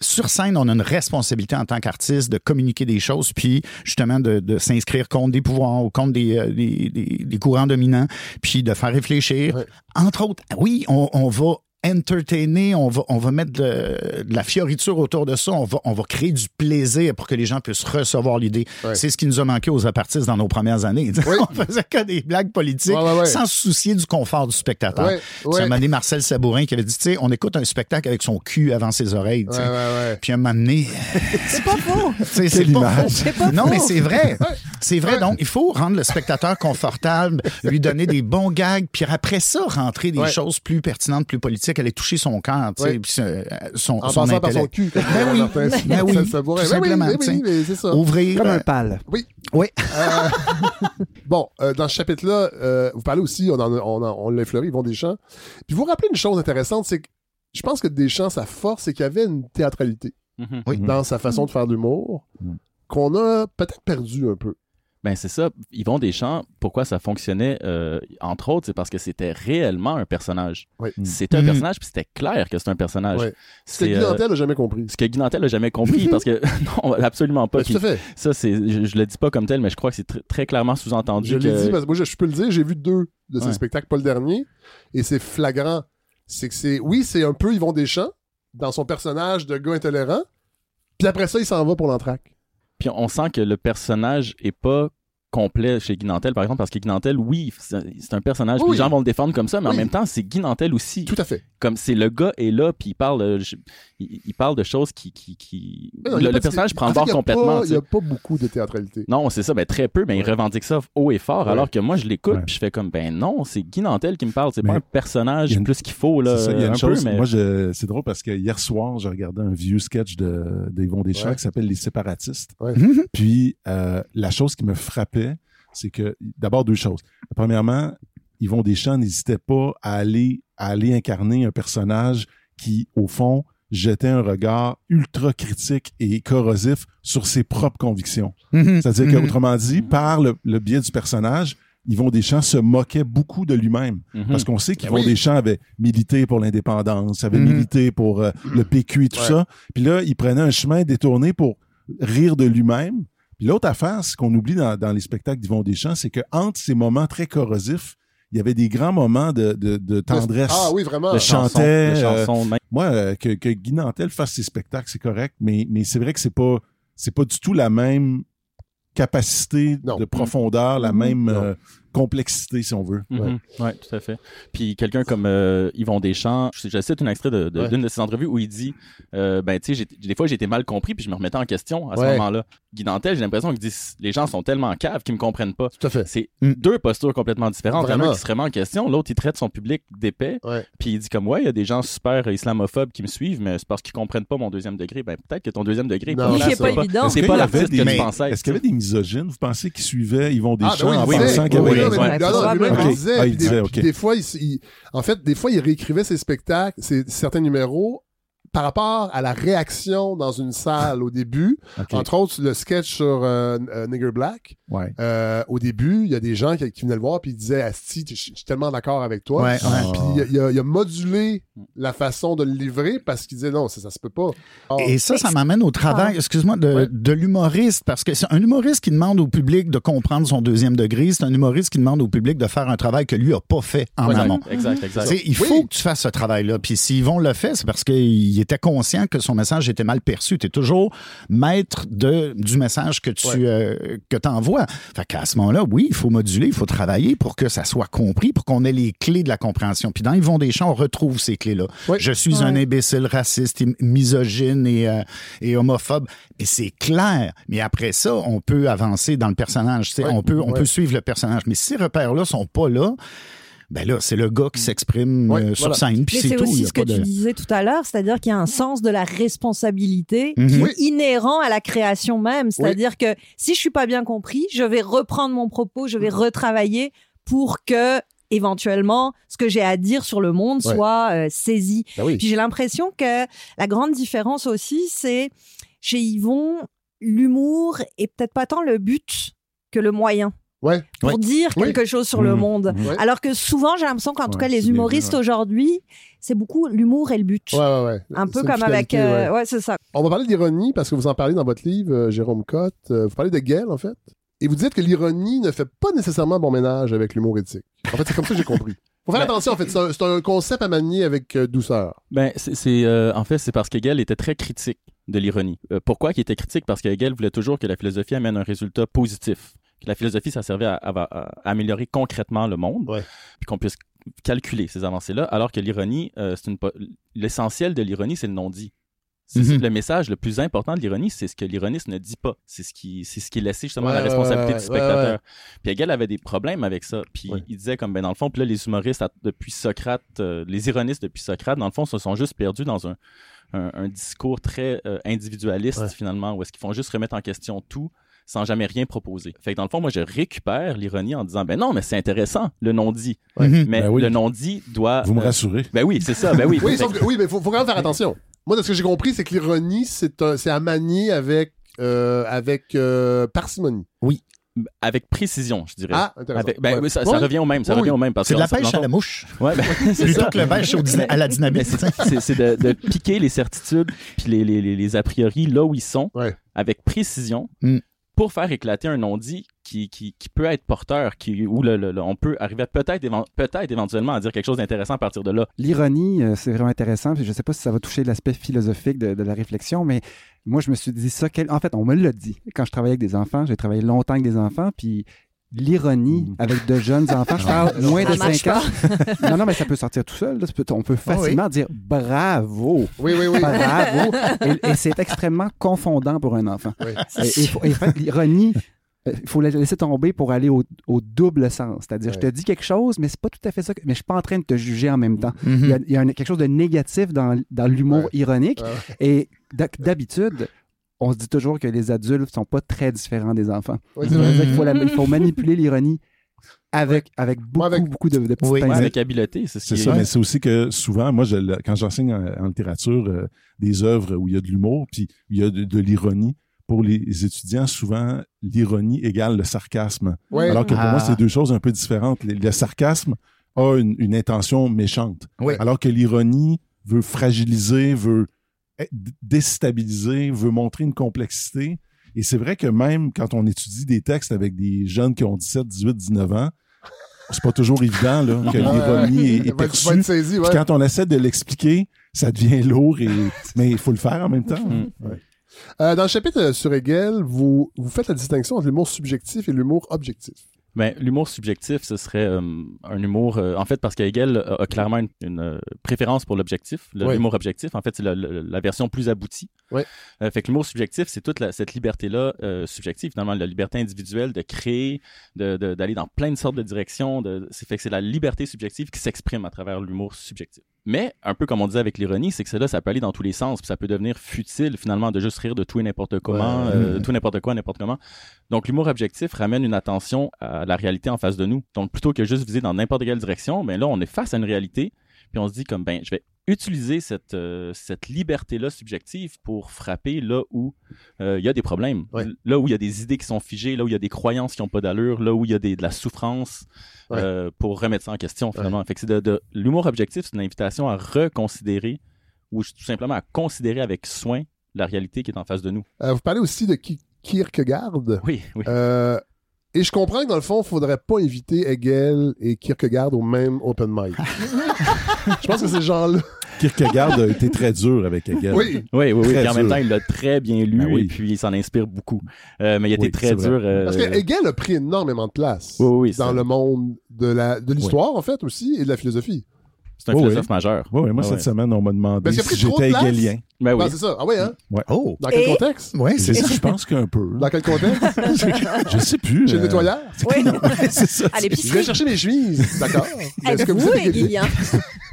sur scène, on a une responsabilité en tant qu'artiste de communiquer des choses, puis justement de, de s'inscrire contre des pouvoirs ou contre des, euh, des, des- des courants dominants, puis de faire réfléchir. Entre autres, oui, on, on va entertainer, on va, on va mettre de, de la fioriture autour de ça, on va, on va créer du plaisir pour que les gens puissent recevoir l'idée. Ouais. C'est ce qui nous a manqué aux apartistes dans nos premières années. Oui. on faisait que des blagues politiques Ouais, ouais, ouais. sans se soucier du confort du spectateur. Ouais, ouais. C'est un moment donné, Marcel Sabourin qui avait dit, tu sais, on écoute un spectacle avec son cul avant ses oreilles. tu Ouais, sais. ouais, ouais. Puis un moment donné, C'est pas faux. c'est Quelle pas image. faux. C'est pas Non, mais c'est vrai. C'est vrai. Ouais. Donc, il faut rendre le spectateur confortable, lui donner des bons gags, puis après ça, rentrer des Ouais. choses plus pertinentes, plus politiques, aller toucher son cœur, tu sais, puis euh, son, En son passant par son intellect. cul. comme Ben dirait oui. Ben oui. Ça, ça pourrait- Tout oui, simplement, ben sais. oui, mais c'est ça. Ouvrir. Comme euh, un pal. Oui. oui. Euh, bon, euh, dans ce chapitre-là, euh, vous parlez aussi, on, en a- on, en- on l'a effleuré, Yvon Deschamps. Puis vous vous rappelez une chose intéressante, c'est que je pense que Deschamps, sa force, c'est qu'il y avait une théâtralité Mhm. Oui. dans sa façon de faire de l'humour Mhm. qu'on a peut-être perdu un peu. Ben c'est ça. Yvon Deschamps, pourquoi ça fonctionnait, euh, entre autres, c'est parce que c'était réellement un personnage. Oui. C'était un Mhm. personnage, puis c'était clair que c'était un personnage. Ce que Guy euh, n'a jamais compris. ce que Guy Nantel n'a jamais compris, parce que non, absolument pas. Ben, tout à fait. ça, c'est, je, je le dis pas comme tel, mais je crois que c'est tr- très clairement sous-entendu Je que. l'ai dit parce que moi, je, je peux le dire, j'ai vu deux de ces Ouais. spectacles, pas le dernier, et c'est flagrant. C'est que c'est, oui, c'est un peu Yvon Deschamps, dans son personnage de gars intolérant, puis après ça, il s'en va pour l'entraque. Puis on sent que le personnage est pas complet chez Guy Nantel, par exemple, parce que Guy Nantel, oui, c'est un personnage, Oui. les gens vont le défendre comme ça, mais en même temps, c'est Guy Nantel aussi. Tout à fait. Comme c'est le gars est là, puis il parle, euh, je- il, il parle de choses qui, qui, qui... Non, le, de- personnage prend bord complètement. Il n'y a pas beaucoup de théâtralité. Non, c'est ça, ben très peu, mais il revendique ça haut et fort, Ouais. alors que moi je l'écoute, Ouais. puis je fais comme ben non, c'est Guy Nantel qui me parle, c'est pas un personnage une- plus qu'il faut là, C'est ça, il y a une un chose, peu, mais moi, je, c'est drôle parce que hier soir, j'ai regardé un vieux sketch de, d'Yvon Deschamps Ouais. qui s'appelle Les séparatistes. Ouais. Puis, euh, la chose qui me frappait, c'est que, d'abord, deux choses. Premièrement, Yvon Deschamps n'hésitait pas à aller, à aller incarner un personnage qui, au fond, jetait un regard ultra critique et corrosif sur ses propres convictions. Mhm. C'est-à-dire qu'autrement dit, par le, le biais du personnage, Yvon Deschamps se moquait beaucoup de lui-même. Mhm. Parce qu'on sait qu'Yvon oui. Deschamps avait milité pour l'indépendance, avait milité pour euh, le PQ et tout Ouais. ça. Puis là, il prenait un chemin détourné pour rire de lui-même. Puis l'autre affaire, ce qu'on oublie dans, dans les spectacles d'Yvon Deschamps, c'est que entre ces moments très corrosifs, il y avait des grands moments de, de, de tendresse. Ah oui, vraiment. de chantait, de euh. Moi, euh, que, que Guy Nantel fasse ses spectacles, c'est correct, mais, mais c'est vrai que c'est pas c'est pas du tout la même capacité Non. de profondeur, la Mhm. même euh, complexité, si on veut. Ouais, tout à fait. Puis quelqu'un comme euh, Yvon Deschamps, je, je cite un extrait de- de- Ouais. d'une de, ses entrevues où il dit euh, ben tu sais j'ai- des fois j'ai été mal compris puis je me remettais en question à ce Ouais. moment-là. Guy Nantel, j'ai l'impression qu'il dit les gens sont tellement caves qu'ils me comprennent pas. Tout à fait. C'est Mm. deux postures complètement différentes. Vraiment. Vraiment qui se remet en question, l'autre il traite son public d'épais, Ouais. puis il dit comme ouais, il y a des gens super islamophobes qui me suivent mais c'est parce qu'ils comprennent pas mon deuxième degré. Ben peut-être que ton deuxième degré c'est pas évident. C'est Est-ce pas qu'il y avait l'artiste que pensais. Est-ce qu'il y avait des misogynes, vous pensez, qui suivaient Yvon Ah, Deschamps ben oui, en pensant qu'il y Oui, avait... non, mais- Ouais, non, non, probablement. lui-même, il disait. Ah, il puis des- puis fois, il, il- en fait, des fois, il réécrivait ses spectacles, ses, certains numéros, par rapport à la réaction dans une salle au début. Entre autres, le sketch sur euh, euh, Nigger Black. Ouais. Euh, au début, il y a des gens qui, qui venaient le voir puis ils disaient Asti, je suis tellement d'accord avec toi. Ouais, ouais. Puis il a, il modulé la façon de le livrer parce qu'il disait non, ça, ça se peut pas. Et ça, ça m'amène au travail, excuse-moi, de, Ouais. de l'humoriste, parce que c'est un humoriste qui demande au public de comprendre son deuxième degré, c'est un humoriste qui demande au public de faire un travail que lui a pas fait en amont. Exact, exact. Il Oui. faut que tu fasses ce travail-là. Puis s'ils vont le faire, c'est parce qu'il était conscient que son message était mal perçu. Tu es toujours maître de, du message que tu Ouais. euh, que envoies. Fait qu'à ce moment-là, oui, il faut moduler, il faut travailler pour que ça soit compris, pour qu'on ait les clés de la compréhension. Puis dans Yvon Deschamps, on retrouve ces clés-là. Je suis un imbécile raciste, misogyne et, euh, et homophobe. Et c'est clair. Mais après ça, on peut avancer dans le personnage. tu sais, Ouais. On, peut, on Ouais. peut suivre le personnage. Mais si ces repères-là sont pas là, ben là, c'est le gars qui s'exprime Ouais, euh, sur voilà. scène, puis c'est tout. aussi a ce que tu disais tout à l'heure, c'est-à-dire qu'il y a un sens de la responsabilité Mhm. qui Oui. est inhérent à la création même. C'est-à-dire que si je suis pas bien compris, je vais reprendre mon propos, je vais retravailler pour que éventuellement ce que j'ai à dire sur le monde Ouais. soit euh, saisi. Ben oui. Puis j'ai l'impression que la grande différence aussi, c'est chez Yvon, l'humour est peut-être pas tant le but que le moyen Ouais. pour dire quelque chose sur le Mhm. monde. Ouais. Alors que souvent, j'ai l'impression qu'en tout cas, les humoristes ouais. aujourd'hui, c'est beaucoup l'humour et le but. Ouais, ouais, ouais. Un peu comme avec. euh, ouais. ouais, c'est ça. On va parler d'ironie parce que vous en parlez dans votre livre, euh, Jérôme Cotte. Euh, vous parlez de Gale, en fait. Et vous dites que l'ironie ne fait pas nécessairement bon ménage avec l'humour éthique. En fait, c'est comme ça que j'ai compris. Faut faire Ben- attention, en fait. C'est un, concept à manier avec euh, douceur. Ben, c'est, euh, en fait, c'est parce qu'Hegel était très critique de l'ironie. Euh, pourquoi il était critique? Parce qu'Hegel voulait toujours que la philosophie amène un résultat positif. Que la philosophie, ça servait à, à- à améliorer concrètement le monde, Ouais. puis qu'on puisse calculer ces avancées-là, alors que l'ironie, euh, c'est une l'essentiel de l'ironie, c'est le non-dit. C'est Mhm. le message le plus important de l'ironie, c'est ce que l'ironiste ne dit pas. C'est ce qui, c'est ce qui est laissé justement à la responsabilité ouais, du spectateur. Puis Hegel avait des problèmes avec ça. Puis il disait comme ben dans le fond, puis là les humoristes depuis Socrate, euh, les ironistes depuis Socrate, dans le fond, se sont juste perdus dans un, un, un discours très euh, individualiste finalement, où est-ce qu'ils font juste remettre en question tout sans jamais rien proposer. Fait que dans le fond, moi je récupère l'ironie en disant ben non, mais c'est intéressant le non-dit, Mhm. mais Ben oui. le non-dit doit. Vous me euh, rassurez. ben oui, c'est ça. Ben oui. Oui, que- oui mais faut, faut quand même faire attention. Moi, de ce que j'ai compris, c'est que l'ironie, c'est un- c'est à manier avec, euh, avec euh, parcimonie. avec précision, je dirais. Ah, intéressant. Avec- ben, Ouais. oui, ça, ça Oui. revient au même, ça Oui, revient oui. au même parce C'est de que la pêche à la mouche. Ouais, ben, c'est Plutôt ça. que le pêche au à la Mais dynamite. c'est de, de piquer les certitudes puis les, les, les, les a priori là où ils sont Ouais. avec précision Mm. Pour faire éclater un non-dit qui, qui, peut être porteur, qui, où le, le- on peut arriver peut-être éven- peut-être éventuellement à dire quelque chose d'intéressant à partir de là. L'ironie, euh, c'est vraiment intéressant. Je ne sais pas si ça va toucher l'aspect philosophique de, la réflexion, mais moi, je me suis dit ça. En fait, on me l'a dit. Quand je travaillais avec des enfants, j'ai travaillé longtemps avec des enfants, puis l'ironie Mm. avec de jeunes enfants, je parle moins de Ça marche 5 ans. Non, non, mais ça peut sortir tout seul. là. Ça peut- On peut Ah oui. facilement dire bravo. Oui, oui, oui. Bravo. et et c'est extrêmement confondant pour un enfant. Oui. Et, et l'ironie, euh, il faut la laisser tomber pour aller au, au double sens. C'est-à-dire, je te dis quelque chose, mais c'est pas tout à fait ça. que- Mais je suis pas en train de te juger en même temps. Il y a, il y a un- quelque chose de négatif dans, dans l'humour Ouais. ironique. Ouais. Et d'ha- d'habitude, on se dit toujours que les adultes sont pas très différents des enfants. Faut, la- il faut manipuler l'ironie avec, avec beaucoup, avec- beaucoup de, de petites Oui. Ouais, avec habileté, c'est ce C'est qui ça, est- mais c'est aussi que souvent, moi, je, quand j'enseigne en, en littérature euh, des œuvres où il y a de l'humour, puis où il y a de, de l'ironie, pour les étudiants, souvent, l'ironie égale le sarcasme. Ouais. Alors que pour Ah. moi, c'est deux choses un peu différentes. Le, le sarcasme a une, une intention méchante, alors que l'ironie veut fragiliser, veut déstabiliser, veut montrer une complexité. Et c'est vrai que même quand on étudie des textes avec des jeunes qui ont 17, 18, 19 ans, c'est pas toujours évident là, que l'ironie est, est perçue. ouais. Puis quand on essaie de l'expliquer, ça devient lourd, et... mais il faut le faire en même temps. Mm. Ouais. Euh, dans le chapitre sur Hegel, vous, vous faites la distinction entre l'humour subjectif et l'humour objectif. Ben, l'humour subjectif, ce serait euh, un humour, euh, en fait, parce qu'Hegel a, a clairement une, une, euh, préférence pour l'objectif. Ouais. L'humour objectif, en fait, c'est la, la- la version plus aboutie. Ouais. Euh, fait que l'humour subjectif, c'est toute la- cette liberté-là subjective, finalement, la liberté individuelle de créer, de- de- d'aller dans plein de sortes de directions. De, c'est fait que c'est la liberté subjective qui s'exprime à travers l'humour subjectif. Mais, un peu comme on disait avec l'ironie, c'est que cela, ça peut aller dans tous les sens, puis ça peut devenir futile, finalement, de juste rire de tout et n'importe comment, Ouais. euh, tout n'importe quoi, n'importe comment. Donc, l'humour objectif ramène une attention à la réalité en face de nous. Donc, plutôt que juste viser dans n'importe quelle direction, ben là, on est face à une réalité, puis on se dit comme, ben, je vais utiliser cette, euh, cette liberté-là subjective pour frapper là où euh, il y a des problèmes, Ouais. là où il y a des idées qui sont figées, là où il y a des croyances qui n'ont pas d'allure, là où il y a des, de la souffrance, Ouais. euh, pour remettre ça en question, finalement. Fait que c'est de, de- l'humour objectif, c'est une invitation à reconsidérer ou tout simplement à considérer avec soin la réalité qui est en face de nous. Vous parlez aussi de Ki- Kierkegaard. Oui, oui. Et je comprends que dans le fond, il faudrait pas inviter Hegel et Kierkegaard au même open mic. je pense que ces gens-là. Kierkegaard a été très dur avec Hegel. Oui. Oui, oui, oui. En même temps, il l'a très bien lu Ben oui. et puis il s'en inspire beaucoup. Euh, mais il était Oui, très dur. euh, Parce que Hegel a pris énormément de place Oui, oui, dans le monde de la de l'histoire, en fait, aussi, et de la philosophie. C'est un Oui, philosophe oui. majeur. Ouais, ouais, moi, Ah cette ouais. semaine, on m'a demandé si de j'étais hegelien. Ben oui. Ah, c'est ça. Ah oui, hein? Oh! Dans quel Et- contexte? Ouais, c'est ça. Je pense qu'un peu. Dans quel contexte? Je sais plus. Chez le euh, nettoyeur? Oui, c'est ça. à Je vais chercher mes chemises. D'accord. Est-ce que vous hegelien?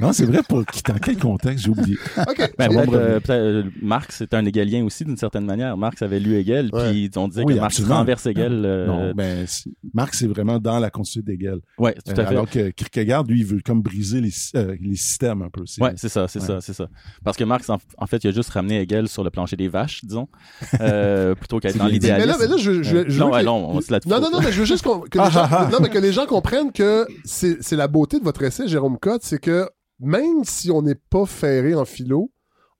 Non, c'est vrai, pour dans quel contexte, j'ai oublié. OK. Ben, peut-être, euh, peut-être, euh, Marx est un hégalien aussi d'une certaine manière. Marx avait lu Hegel, Ouais. puis on disait Oui, que Marx renverse Hegel. euh, Non, ben, c'est- Marx est vraiment dans la continuité d'Hegel. Ouais, tout à Euh, fait. alors que Kierkegaard, lui, il veut comme briser les, euh, les systèmes un peu. C'est- Ouais, c'est ça, c'est Ouais. ça, c'est ça. Parce que Marx, en, en fait, il a juste ramené Hegel sur le plancher des vaches, disons, euh, plutôt qu'être dans dit. Mais là, l'idéalisme. mais là, je, je, je non, veux ouais, que- non, on se la Non, non, non, mais je veux juste que, les Ah, gens, ah, ah. non, mais que les gens comprennent que c'est c'est la beauté de votre essai, Jérôme Cotte, c'est que même si on n'est pas ferré en philo,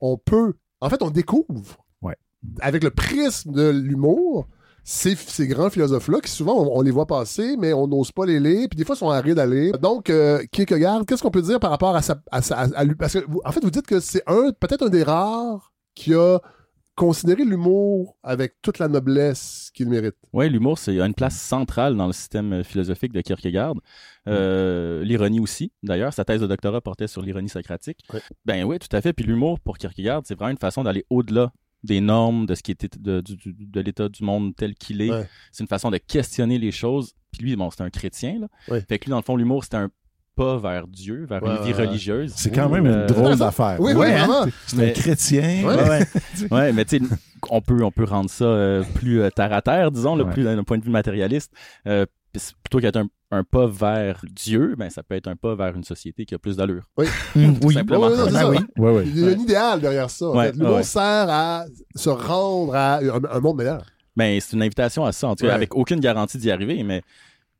on peut. En fait, on découvre. Ouais. Avec le prisme de l'humour, ces, ces grands philosophes-là, qui souvent, on, on les voit passer, mais on n'ose pas les lire, puis des fois, ils sont à lire. Donc, euh, Kierkegaard, qu'est-ce qu'on peut dire par rapport à sa. À sa- à- à lui? Parce que, vous- en fait, vous dites que c'est un, peut-être un des rares qui a considéré l'humour avec toute la noblesse qu'il mérite. Oui, l'humour, c'est a une place centrale dans le système euh, philosophique de Kierkegaard. Euh, l'ironie aussi, d'ailleurs. Sa thèse de doctorat portait sur l'ironie socratique. Ben oui, tout à fait. Puis l'humour, pour Kierkegaard, c'est vraiment une façon d'aller au-delà des normes, de ce qui était de, de l'état du monde tel qu'il est. Ouais. C'est une façon de questionner les choses. Puis lui, bon, c'est un chrétien, là. Ouais. Fait que lui, dans le fond, l'humour, c'était un pas vers Dieu, vers Ouais, une vie religieuse. C'est quand même une Euh, drôle d'affaire. Oui, oui, hein? vraiment. C'est un chrétien. Ouais. Mais tu sais, on peut, on peut rendre ça euh, plus euh, terre à terre, disons, le plus d'un point de vue matérialiste. Puis plutôt qu'être un, un pas vers Dieu, ben ça peut être un pas vers une société qui a plus d'allure. Oui. simplement. Ouais, non, c'est Ben oui. Ouais. Il y a un idéal derrière ça. en Ouais, fait. L'humour ouais. sert à se rendre à un, un monde meilleur. Ben c'est une invitation à ça, en tout cas, Ouais. avec aucune garantie d'y arriver, mais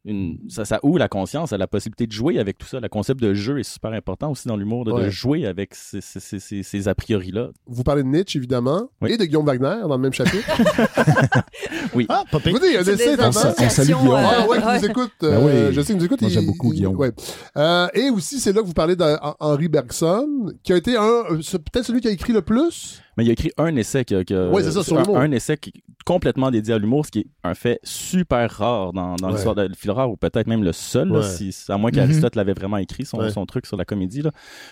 une, ça, ça ouvre la conscience à la possibilité de jouer avec tout ça. Le concept de jeu est super important aussi dans l'humour, de, de Ouais. jouer avec ces, ces, ces, ces, ces a priori-là. Vous parlez de Nietzsche, évidemment, Oui. et de Guillaume Wagner dans le même chapitre. Ah, pas. Vous dites, il y a un C'est essai des étonnant. on salue Guillaume. Ah euh, ouais, qui ouais. nous écoute. Ben euh, oui. Je sais qu'il nous écoute. Moi, j'aime beaucoup il- Guillaume. ouais. Euh, et aussi, c'est là que vous parlez d'Henri Bergson, qui a été un, euh, peut-être celui qui a écrit le plus. Mais il a écrit un essai qui, a- qui a- Ouais, c'est ça, sur un, essai qui complètement dédié à l'humour, ce qui est un fait super rare dans, dans Ouais. l'histoire de phil rare, ou peut-être même le seul, là, si, à moins qu'Aristote l'avait vraiment écrit, son, Ouais. son truc sur la comédie. Là.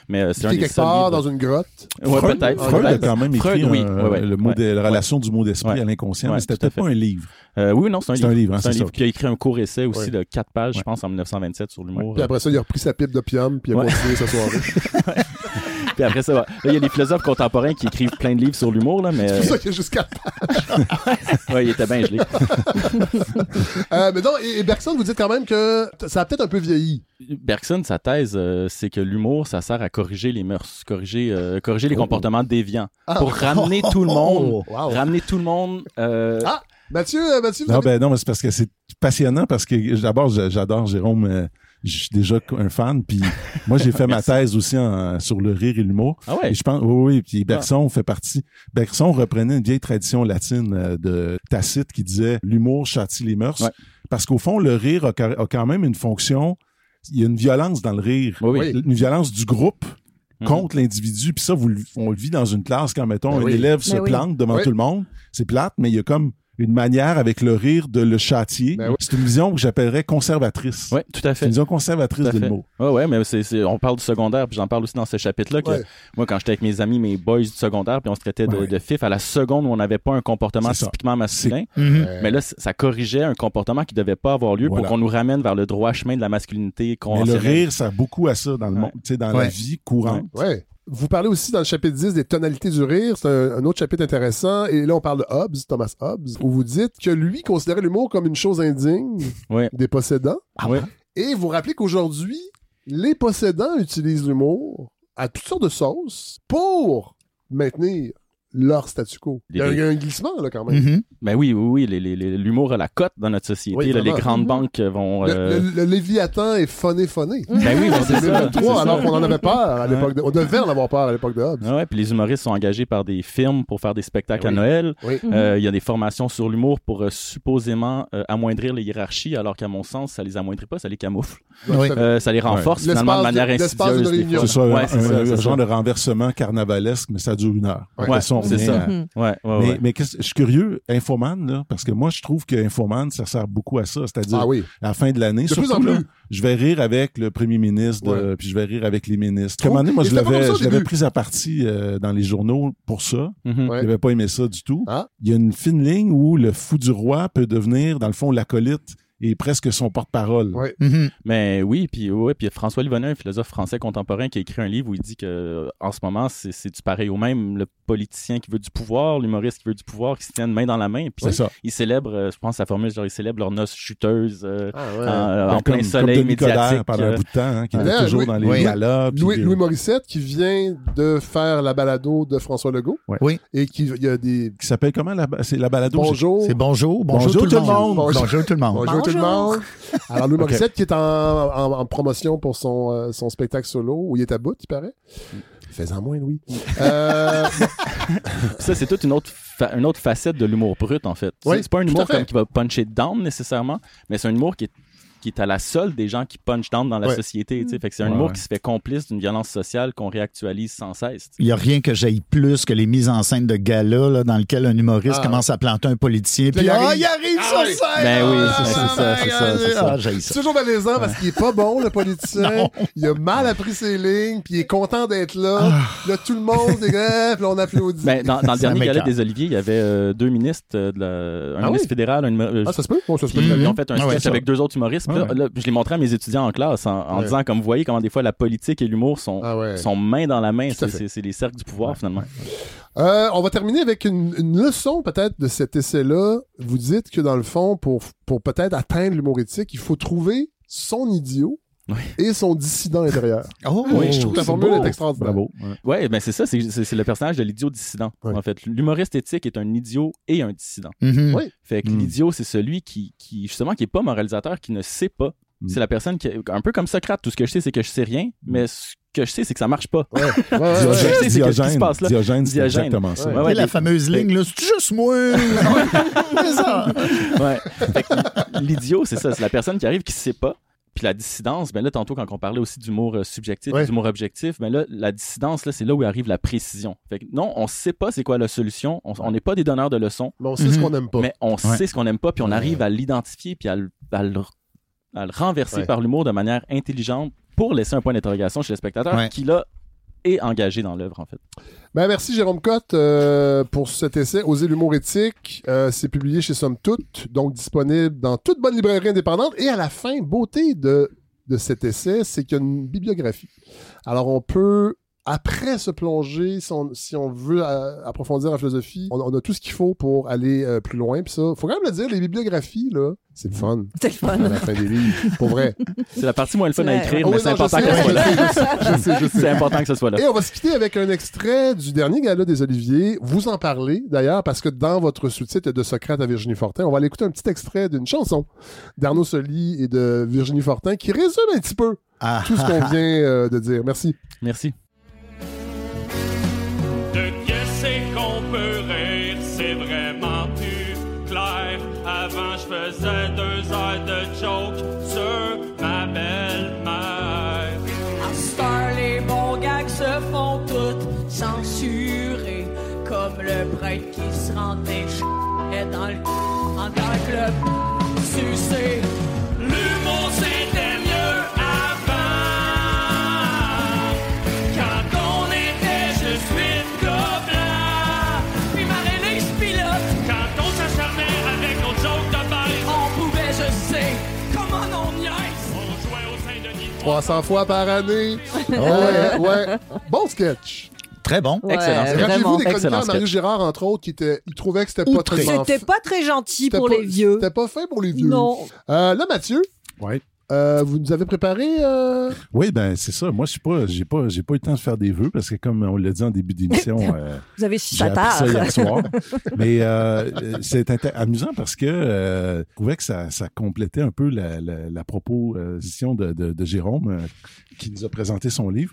Mais euh, c'est un quelque part livres- dans une grotte. Ouais, Freud, peut-être. Freud a quand même écrit Freud, oui, un- ouais, ouais. le mot de- la relation du mot d'esprit Ouais. à l'inconscient, Ouais, mais c'était peut-être pas un livre. Euh, oui, non, c'est un C'est livre. un livre, hein, c'est un livre. Puis il a écrit un court essai aussi de quatre pages, je pense, en 1927 sur l'humour. Puis après ça, il a repris sa pipe d'opium, puis il a continué sa soirée. Puis après ça, là, il y a des philosophes contemporains qui écrivent plein de livres sur l'humour, là, mais C'est euh, pour ça qu'il y a jusqu'à. ouais, il était bien gelé. Euh, mais non, et, et Bergson, vous dites quand même que ça a peut-être un peu vieilli. Bergson, sa thèse, euh, c'est que l'humour, ça sert à corriger les mœurs, corriger, euh, corriger les Oh. comportements déviants, Ah. pour ramener tout le monde, Wow. ramener tout le monde. euh, Ah, Mathieu, euh, Mathieu, vous Non, avez- ben non, mais c'est parce que c'est passionnant parce que d'abord, j'a- j'adore Jérôme. Je suis déjà un fan, puis moi j'ai fait ma thèse aussi en- sur le rire et l'humour. Ah ouais? Et je pense, oui, oui, puis Bergson fait partie. Bergson reprenait une vieille tradition latine euh, de Tacite qui disait l'humour châtie les mœurs. Ouais. Parce qu'au fond, le rire a, quand même une fonction. Il y a une violence dans le rire, Oui, oui. une violence du groupe Mhm. contre l'individu. Puis ça, vous, on le vit dans une classe quand mettons Ben un oui. élève se Ben oui. plante devant Oui. tout le monde. C'est plate, mais il y a comme une manière avec le rire de le châtier. Ben oui. C'est une vision que j'appellerais conservatrice. Ouais, tout à C'est fait. une vision conservatrice de fait. l'humour. Ouais, ouais, mais c'est, c'est- on parle du secondaire, puis j'en parle aussi dans ce chapitre-là. Que Ouais. Moi, quand j'étais avec mes amis, mes boys du secondaire, puis on se traitait de, Ouais. de fif à la seconde où on n'avait pas un comportement C'est ça. typiquement masculin. Mhm. Euh, Mais là, ça corrigeait un comportement qui devait pas avoir lieu Voilà. pour qu'on nous ramène vers le droit chemin de la masculinité Mais le rire, ça a beaucoup à ça dans le Ouais. monde, tu sais, dans la vie courante. Ouais. Vous parlez aussi dans le chapitre 10 des tonalités du rire. C'est un, un autre chapitre intéressant. Et là, on parle de Hobbes, Thomas Hobbes, où vous dites que lui considérait l'humour comme une chose indigne Ouais. des possédants. Ouais. Et vous rappelez qu'aujourd'hui, les possédants utilisent l'humour à toutes sortes de sauces pour maintenir leur statu quo. Il y a, Les- il y a un glissement, là, quand même. Mhm. Ben oui, oui, oui, l'humour a la cote dans notre société. Oui, là, les grandes Mhm. banques vont. Le, euh, le- le Léviathan est phoné, phoné. Ben oui, ben En c'est ça. 2023, c'est alors ça. qu'on en avait peur à l'époque de... On devait en avoir peur à l'époque de Hobbes. Ah ouais, puis les humoristes sont engagés par des firmes pour faire des spectacles Ben oui. à Noël. Oui. Euh, Il y a des formations sur l'humour pour euh, supposément euh, amoindrir les hiérarchies, alors qu'à mon sens, ça les amoindrit pas, ça les camoufle. Oui. Euh, ça les renforce Ouais. finalement de manière insidieuse. C'est ça, un, genre de renversement carnavalesque, mais ça dure une heure. C'est ça. à- Mhm. Ouais, ouais, Mais, ouais. mais qu'est-ce- je suis curieux, Infoman, là, parce que moi, je trouve que Infoman, ça sert beaucoup à ça. C'est-à-dire, Ah oui. à la fin de l'année, De plus surtout, en là, plus. je vais rire avec le premier ministre, de- puis je vais rire avec les ministres. Trop- Comment dire, moi, je l'avais, je pris à partie euh, dans les journaux pour ça. Ouais. Il n'avait pas aimé ça du tout. Ah. Il y a une fine ligne où le fou du roi peut devenir, dans le fond, l'acolyte et presque son porte-parole. Ouais. Mhm. Mais oui, puis ouais, puis François Livonin, un philosophe français contemporain, qui a écrit un livre où il dit que euh, en ce moment, c'est c'est du pareil au même, le politicien qui veut du pouvoir, l'humoriste qui veut du pouvoir, qui se tiennent main dans la main, puis C'est ça. ils célèbrent, euh, je pense sa formule, genre ils célèbrent leur noce chuteuse euh, Ah en, ouais. euh, Ben, en plein soleil comme médiatique. pendant un bout de temps, hein, qui était toujours Louis- dans les oui. Louis, Morissette qui vient de faire la balado de François Legault. Oui. Et qui il y a des qui s'appelle comment la, c'est la balado? bonjour. C'est bonjour, bonjour, Bonjour tout, le monde. Bonjour. Bonjour tout le monde. Bonjour tout le monde. Alors Louis Ok. Morissette qui est en, en, en promotion pour son, euh, son spectacle solo où il est à bout, il paraît. Fais-en moins, Louis. Euh, ça, c'est toute une autre, fa- une autre facette de l'humour brut, en fait. Oui, C'est- pas un humour comme qui va puncher down nécessairement, mais c'est un humour qui est qui est à la solde des gens qui punch down dans la Ouais. société. Fait que c'est un Ouais, humour ouais. qui se fait complice d'une violence sociale qu'on réactualise sans cesse. Il n'y a rien que j'aille plus que les mises en scène de gala là, dans lequel un humoriste Ah. commence à planter un politicien. Puis ah, arrive. il arrive Ah sur oui. scène! Ben oui, Ah, c'est- c'est ça, c'est ça, c'est ça. Ah, c'est ça. toujours malaisant parce qu'il est pas bon, le politicien. il a mal appris ses lignes, puis il est content d'être là. Là, tout le monde est là, on applaudit. Ben, dans, dans le Ça dernier gala des Oliviers, il y avait euh, deux ministres, euh, de la, un Ah ministre oui? fédéral, un numéro- ah, ça se peut? Ça se peut Puis très ils ont fait un Ah sketch ça. avec deux autres humoristes. Puis là, là, je l'ai montré à mes étudiants en classe en, en Ouais. disant, comme vous voyez, comment des fois la politique et l'humour sont, Ah ouais. sont main dans la main. C'est- les cercles du pouvoir, finalement. Euh, on va terminer avec une, une leçon peut-être de cet essai-là. Vous dites que dans le fond, pour, pour peut-être atteindre l'humour éthique, il faut trouver son idiot et son dissident intérieur. Oh, Oui, je trouve que la c'est formule beau. est extraordinaire. Bravo. Ouais. Ouais, ben c'est ça, c'est le personnage de l'idiot dissident. Ouais. En fait, l'humoriste éthique est un idiot et un dissident. Mhm. Oui. Fait que Mm. l'idiot, c'est celui qui, qui, justement, qui est pas moralisateur, qui ne sait pas. Mm. C'est la personne qui, un peu comme Socrate, tout ce que je sais, c'est que je sais rien, mais ce que je sais, c'est que ça marche pas. Ouais, ouais, ouais, ouais. je sais, Diogène, qu'est-ce qui se passe là? Diogène, c'est Diogène. exactement ça. Ouais. Ouais, la fameuse ligne, là, c'est juste moi. c'est ça. Ouais. Fait que L'idiot, c'est ça, c'est la personne qui arrive qui sait pas. Puis la dissidence, ben là, tantôt, quand on parlait aussi d'humour euh, subjectif Ouais. d'humour objectif, ben là, la dissidence, là, c'est là où arrive la précision. Fait que non, on sait pas c'est quoi la solution. On n'est pas des donneurs de leçons, Mais on sait ce Mhm. qu'on aime pas. mais on Ouais. sait ce qu'on n'aime pas, puis on arrive à l'identifier, puis à le, à le- à le renverser Ouais. par l'humour de manière intelligente pour laisser un point d'interrogation chez le spectateur Ouais. qui, là, est engagé dans l'œuvre, en fait. Ben, merci Jérôme Cotte euh, pour cet essai Oser l'humour éthique. Euh, c'est publié chez Somme Toute, donc disponible dans toute bonne librairie indépendante. Et à la fin, beauté de, de cet essai, c'est qu'il y a une bibliographie. Alors on peut, après se plonger, si on, si on veut euh, approfondir la philosophie, on, on a tout ce qu'il faut pour aller euh, plus loin. Puis ça, faut quand même le dire, les bibliographies, là, c'est le fun C'est le fun. à la fin des livres, pour vrai. C'est la partie moins le fun à écrire, Ah mais c'est important sais, qu'elle soit là. je sais, je sais, je sais. C'est important que ce soit là. Et on va se quitter avec un extrait du dernier gala des Oliviers. Vous en parlez d'ailleurs parce que dans votre sous-titre de Socrate à Virginie Fortin, on va aller écouter un petit extrait d'une chanson d'Arnaud Soli et de Virginie Fortin qui résume un petit peu Ah, tout ce qu'on vient euh, de dire. Merci. Merci. C'est vraiment plus clair. Avant, je faisais deux heures de joke sur ma belle-mère. À Star, les bons gags se font toutes censurer. Comme le prêtre qui se rend des ch... dans le en tant que le sucé. 300 fois par année. ouais, ouais. Bon sketch. Très bon. Ouais, Excellent. Rappelez-vous des chroniqueurs, Mario. Gérard, entre autres, qui était, il trouvait que c'était pas très C'était pas très gentil pour les vieux. C'était pas fait pour les vieux. Non. Euh, là, Mathieu, Ouais. Euh, vous nous avez préparé euh, Oui, ben c'est ça. Moi, je suis pas, j'ai pas, j'ai pas eu le temps de faire des vœux parce que comme on l'a dit en début d'émission, euh, Vous avez su ça hier soir. Mais euh, c'est amusant parce que euh, je trouvais que ça, ça complétait un peu la, la, la proposition de, de, de Jérôme euh, qui nous a présenté son livre.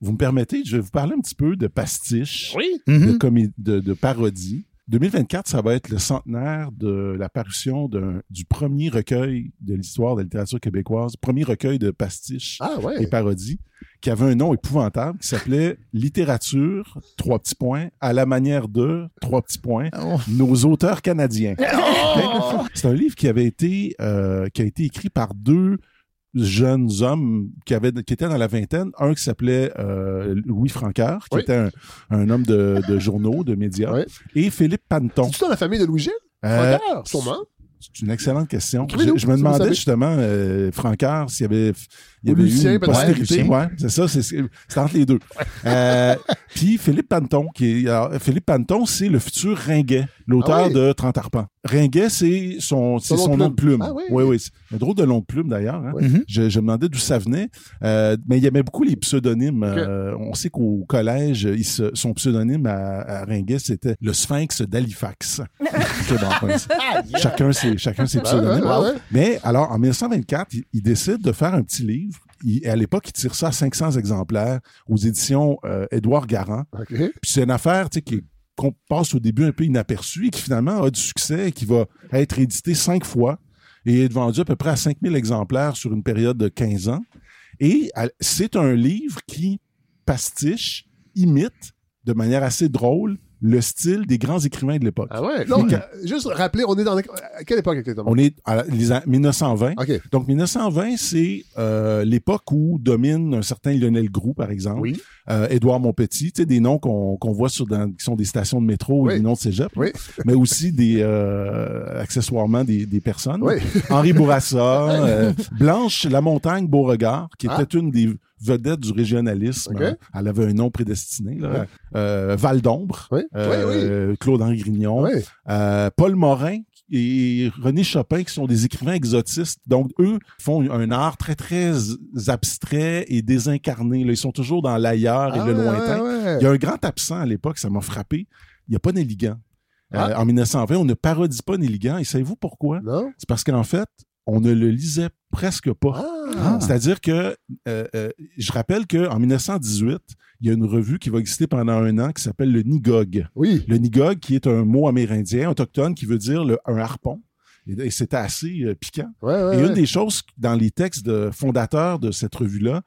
Vous me permettez, je vais vous parler un petit peu de pastiche, Oui. de, Mhm. comé- de, de parodie. 2024, ça va être le centenaire de la parution du premier recueil de l'histoire de la littérature québécoise, premier recueil de pastiches Ah ouais. et parodies, qui avait un nom épouvantable, qui s'appelait Littérature, trois petits points, à la manière de, trois petits points, Oh. nos auteurs canadiens. C'est un livre qui avait été, euh, qui a été écrit par deux jeunes hommes qui avaient qui étaient dans la vingtaine un qui s'appelait euh, Louis Francaire qui Oui. était un, un homme de, de journaux de médias Oui. et Philippe Panton C'est-tu dans la famille de Louis-Gilles? Euh, Francard, sûrement. c'est une excellente question. Je, me demandais justement, euh, Francard, s'il y avait, il y avait Lucien, une peut-être. postérité. Ouais, c'est ça, c'est entre les deux. Euh, Puis Philippe Panton, qui est, alors, Philippe Panton, c'est le futur Ringuet, l'auteur Ah oui. de 30 arpents. Ringuet, c'est son, c'est Son nom de plume. Ah oui. oui, oui. c'est Un drôle de nom de plume d'ailleurs. hein. Oui. Je, je me demandais d'où ça venait. Euh, mais il aimait beaucoup les pseudonymes. Euh, on sait qu'au collège, il se- son pseudonyme à, à Ringuet, c'était le Sphinx d'Halifax. Chacun ses, chacun ses Ouais, pseudonymes. ouais. Mais alors, en 1924, il, il décide de faire un petit livre. Il- à l'époque, il tire ça à 500 exemplaires aux éditions euh, Édouard Garand. Puis c'est une affaire tu sais, qui est- qu'on passe au début un peu inaperçue et qui finalement a du succès et qui va être édité cinq fois et être vendu à peu près à 5000 exemplaires sur une période de 15 ans. Et c'est un livre qui pastiche, imite de manière assez drôle le style des grands écrivains de l'époque. Ah ouais. Donc, euh, juste rappeler, on est dans la- à quelle époque exactement? On est à les an- 1920. OK. Donc 1920, c'est euh, l'époque où domine un certain Lionel Groux, par exemple, Oui. euh, Édouard Montpetit, tu sais, des noms qu'on qu'on voit sur dans, qui sont des stations de métro Oui. des noms de cégep, Oui. mais aussi des euh, accessoirement des, des personnes. Oui. Henri Bourassa, euh, Blanche Lamontagne Beauregard, qui Ah. était une des vedettes du régionalisme. Hein. Elle avait un nom prédestiné. Là. Euh, Val d'Ombre, Oui. euh, Claude-Henri Grignon, Oui. euh, Paul Morin et René Chopin, qui sont des écrivains exotistes. Donc, eux font un art très, très abstrait et désincarné. Là, ils sont toujours dans l'ailleurs et Ah le ouais, lointain. ouais, ouais. Il y a un grand absent à l'époque, ça m'a frappé. Il n'y a pas Nelligan. Euh, Ah. en 1920, on ne parodie pas Nelligan. Et savez-vous pourquoi? Non? C'est parce qu'en fait, on ne le lisait presque pas. Ah. C'est-à-dire que euh, euh, je rappelle qu'en 1918, il y a une revue qui va exister pendant un an qui s'appelle le Nigog. Oui. Le Nigog, qui est un mot amérindien, autochtone, qui veut dire le- un harpon. Et, et c'était assez euh, piquant. Ouais, ouais, Et ouais. une des choses dans les textes de fondateurs de cette revue-là,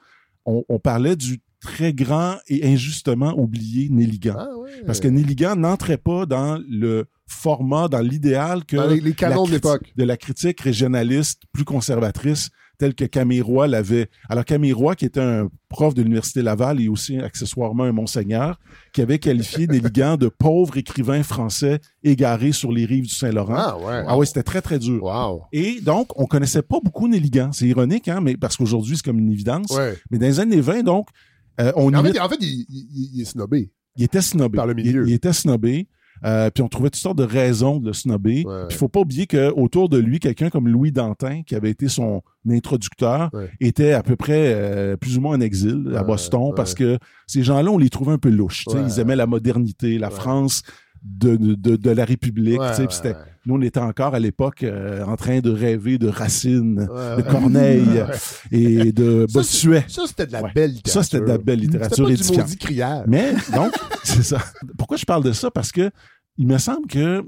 on, on parlait du très grand et injustement oublié Nelligan. Ah, ouais. Parce que Nelligan n'entrait pas dans le format, dans l'idéal que Dans les- les canons de l'époque. de la critique régionaliste plus conservatrice telle que Camille Roy l'avait. Alors Camille Roy, qui était un prof de l'Université Laval et aussi accessoirement un monseigneur, qui avait qualifié Nelligan de pauvre écrivain français égaré sur les rives du Saint-Laurent. Ah, ouais. Ah oui, c'était très, très dur. Wow. Et donc, on connaissait pas beaucoup Nelligan. C'est ironique, hein, mais parce qu'aujourd'hui, c'est comme une évidence. Ouais. Mais dans les années 20, donc, euh, on En imite- fait, en fait, il, il- il est snobé. il était snobé. Par le milieu. Il, il était snobé. Euh, puis on trouvait toutes sortes de raisons de le snobber. Ouais. Il faut pas oublier que autour de lui, quelqu'un comme Louis Dantin, qui avait été son introducteur, Ouais. était à peu près euh, plus ou moins en exil à Ouais, Boston parce que ces gens-là, on les trouvait un peu louches. Ils aimaient la modernité, la. France de, de, de, de la République. Ouais, ouais, ouais. Nous, on était encore à l'époque euh, en train de rêver de Racine, de. Corneille et de Bossuet. Ça, c'était de la belle littérature. Ça, c'était de la belle littérature édifiante. Mais donc, c'est ça. Pourquoi je parle de ça? Parce que il me semble que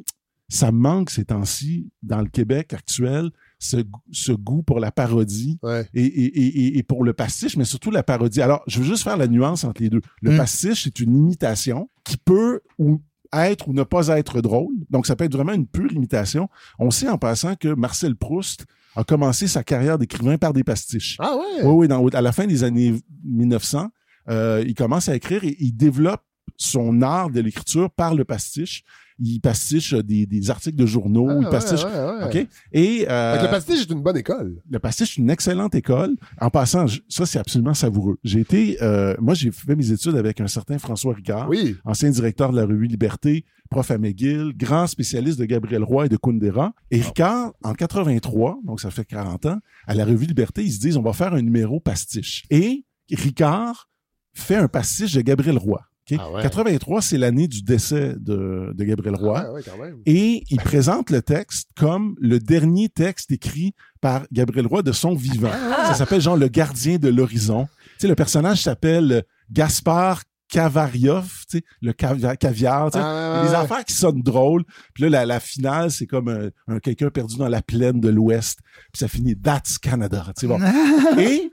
ça manque ces temps-ci dans le Québec actuel, ce, goût- ce goût pour la parodie Ouais. et, et, et, et pour le pastiche, mais surtout la parodie. Alors, je veux juste faire la nuance entre les deux. Le Mm. pastiche, c'est une imitation qui peut ou être ou ne pas être drôle. Donc, ça peut être vraiment une pure imitation. On sait en passant que Marcel Proust a commencé sa carrière d'écrivain par des pastiches. Ah ouais? Oui, oui, dans- à la fin des années 1900, euh, il commence à écrire et il développe son art de l'écriture par le pastiche. Il pastiche des, des articles de journaux, Ah, il pastiche... ouais, ouais. OK? Et euh, Fait que le pastiche est une bonne école. le pastiche, c'est une excellente école. En passant, je- ça, c'est absolument savoureux. J'ai été... euh, moi, j'ai fait mes études avec un certain François Ricard, Oui. ancien directeur de la revue Liberté, prof à McGill, grand spécialiste de Gabriel Roy et de Kundera. Et Ricard, en 83, donc ça fait 40 ans, à la revue Liberté, ils se disent, on va faire un numéro pastiche. Et Ricard fait un pastiche de Gabriel Roy. OK? Ah ouais. 83, c'est l'année du décès de, de Gabriel Roy. Ah ouais, quand même. Et il présente le texte comme le dernier texte écrit par Gabriel Roy de son vivant. Ça s'appelle genre Le gardien de l'horizon. Tu sais, le personnage s'appelle Gaspard Kavariov, tu sais, le cavia- caviar. tu sais. Ah, Il y a des ouais. affaires qui sonnent drôles. Puis là, la, la finale, c'est comme un, un quelqu'un perdu dans la plaine de l'Ouest. Puis ça finit That's Canada. Tu sais, bon. Et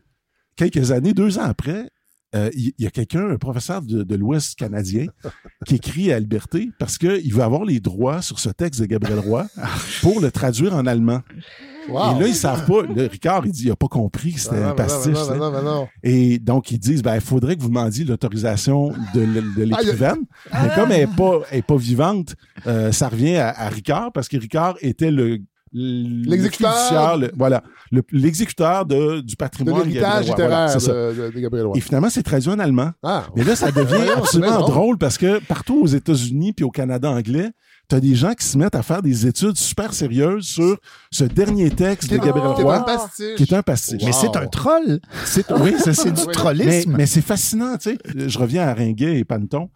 quelques années, deux ans après, euh, il il y, a quelqu'un, un professeur de, de l'Ouest canadien, qui écrit à Liberté parce qu'il veut avoir les droits sur ce texte de Gabriel Roy pour le traduire en allemand. Wow. Et là, ils savent pas. Le Ricard, il dit, il a pas compris que c'était Ah, un pastiche. non, non, non, non, non. Et donc, ils disent, ben, il faudrait que vous demandiez l'autorisation de, de l'écrivaine. Mais comme elle est pas, elle est pas vivante, euh, ça revient à, à Ricard parce que Ricard était le L'exécuteur. le- voilà, le- l'exécuteur de, du De patrimoine. l'héritage. Voilà, littéraire de, de- de Gabriel Roy. Et finalement, c'est traduit en allemand. Ah, Mais là, ça devient absolument drôle parce que partout aux États-Unis puis au Canada anglais, t'as des gens qui se mettent à faire des études super sérieuses sur ce dernier texte de Gabriel Roy, un pastiche. qui est un pastiche. Mais c'est un troll. C'est oui, c'est C'est du mais, trollisme. mais c'est fascinant, tu sais. Je reviens à Ringuet et Panton.